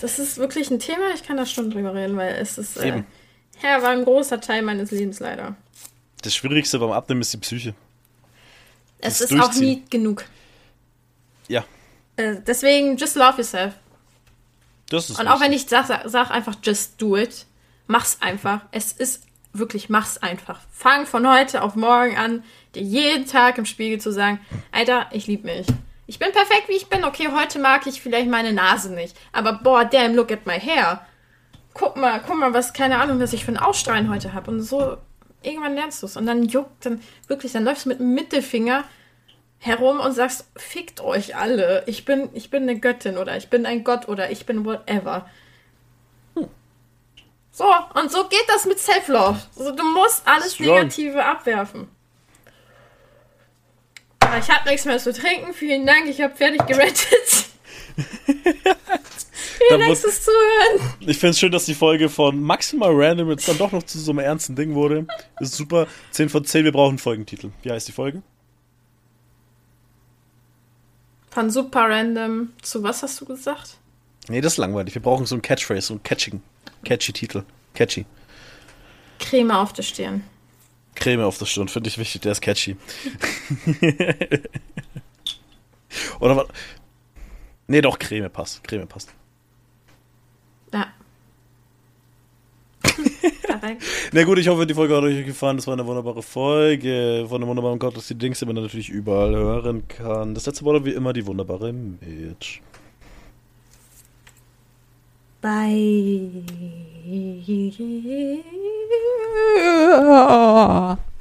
das ist wirklich ein Thema, ich kann da Stunden drüber reden, weil es ist, äh, Eben. Ja, war ein großer Teil meines Lebens leider. Das Schwierigste beim Abnehmen ist die Psyche. Es Das ist auch nie genug. Ja. Äh, deswegen, just love yourself. Das ist Und auch wenn ich sag, sag, sag einfach, just do it, mach's einfach. Es ist wirklich, mach's einfach. Fang von heute auf morgen an, dir jeden Tag im Spiegel zu sagen, Alter, ich lieb mich. Ich bin perfekt, wie ich bin. Okay, heute mag ich vielleicht meine Nase nicht. Aber boah, damn, look at my hair. Guck mal, guck mal, was, keine Ahnung, was ich für ein Ausstrahlen heute habe. Und so, irgendwann lernst du es. Und dann juckt, dann wirklich, dann läufst du mit dem Mittelfinger herum und sagst, fickt euch alle. Ich bin, ich bin eine Göttin oder ich bin ein Gott oder ich bin whatever. So, und so geht das mit Self-Love. Also, du musst alles Strong. Negative abwerfen. Ich habe nichts mehr zu trinken. Vielen Dank, ich habe fertig gerettet. Vielen Dank fürs Zuhören. Ich finde es schön, dass die Folge von maximal random jetzt dann doch noch zu so einem ernsten Ding wurde. Das ist super. 10 von 10, wir brauchen einen Folgentitel. Wie heißt die Folge? Von super random zu was hast du gesagt? Nee, das ist langweilig. Wir brauchen so einen Catchphrase, so einen catchigen, catchy Titel. Catchy. Creme auf der Stirn. Creme auf der Stirn, finde ich wichtig, der ist catchy. Oder was? Nee, doch, Creme passt. Creme passt. Ja. Na gut, ich hoffe, die Folge hat euch gefallen. Das war eine wunderbare Folge von dem wunderbaren Gott, dass die Dings, die man natürlich überall hören kann. Das letzte Wort wie immer die wunderbare Mitch. Bye.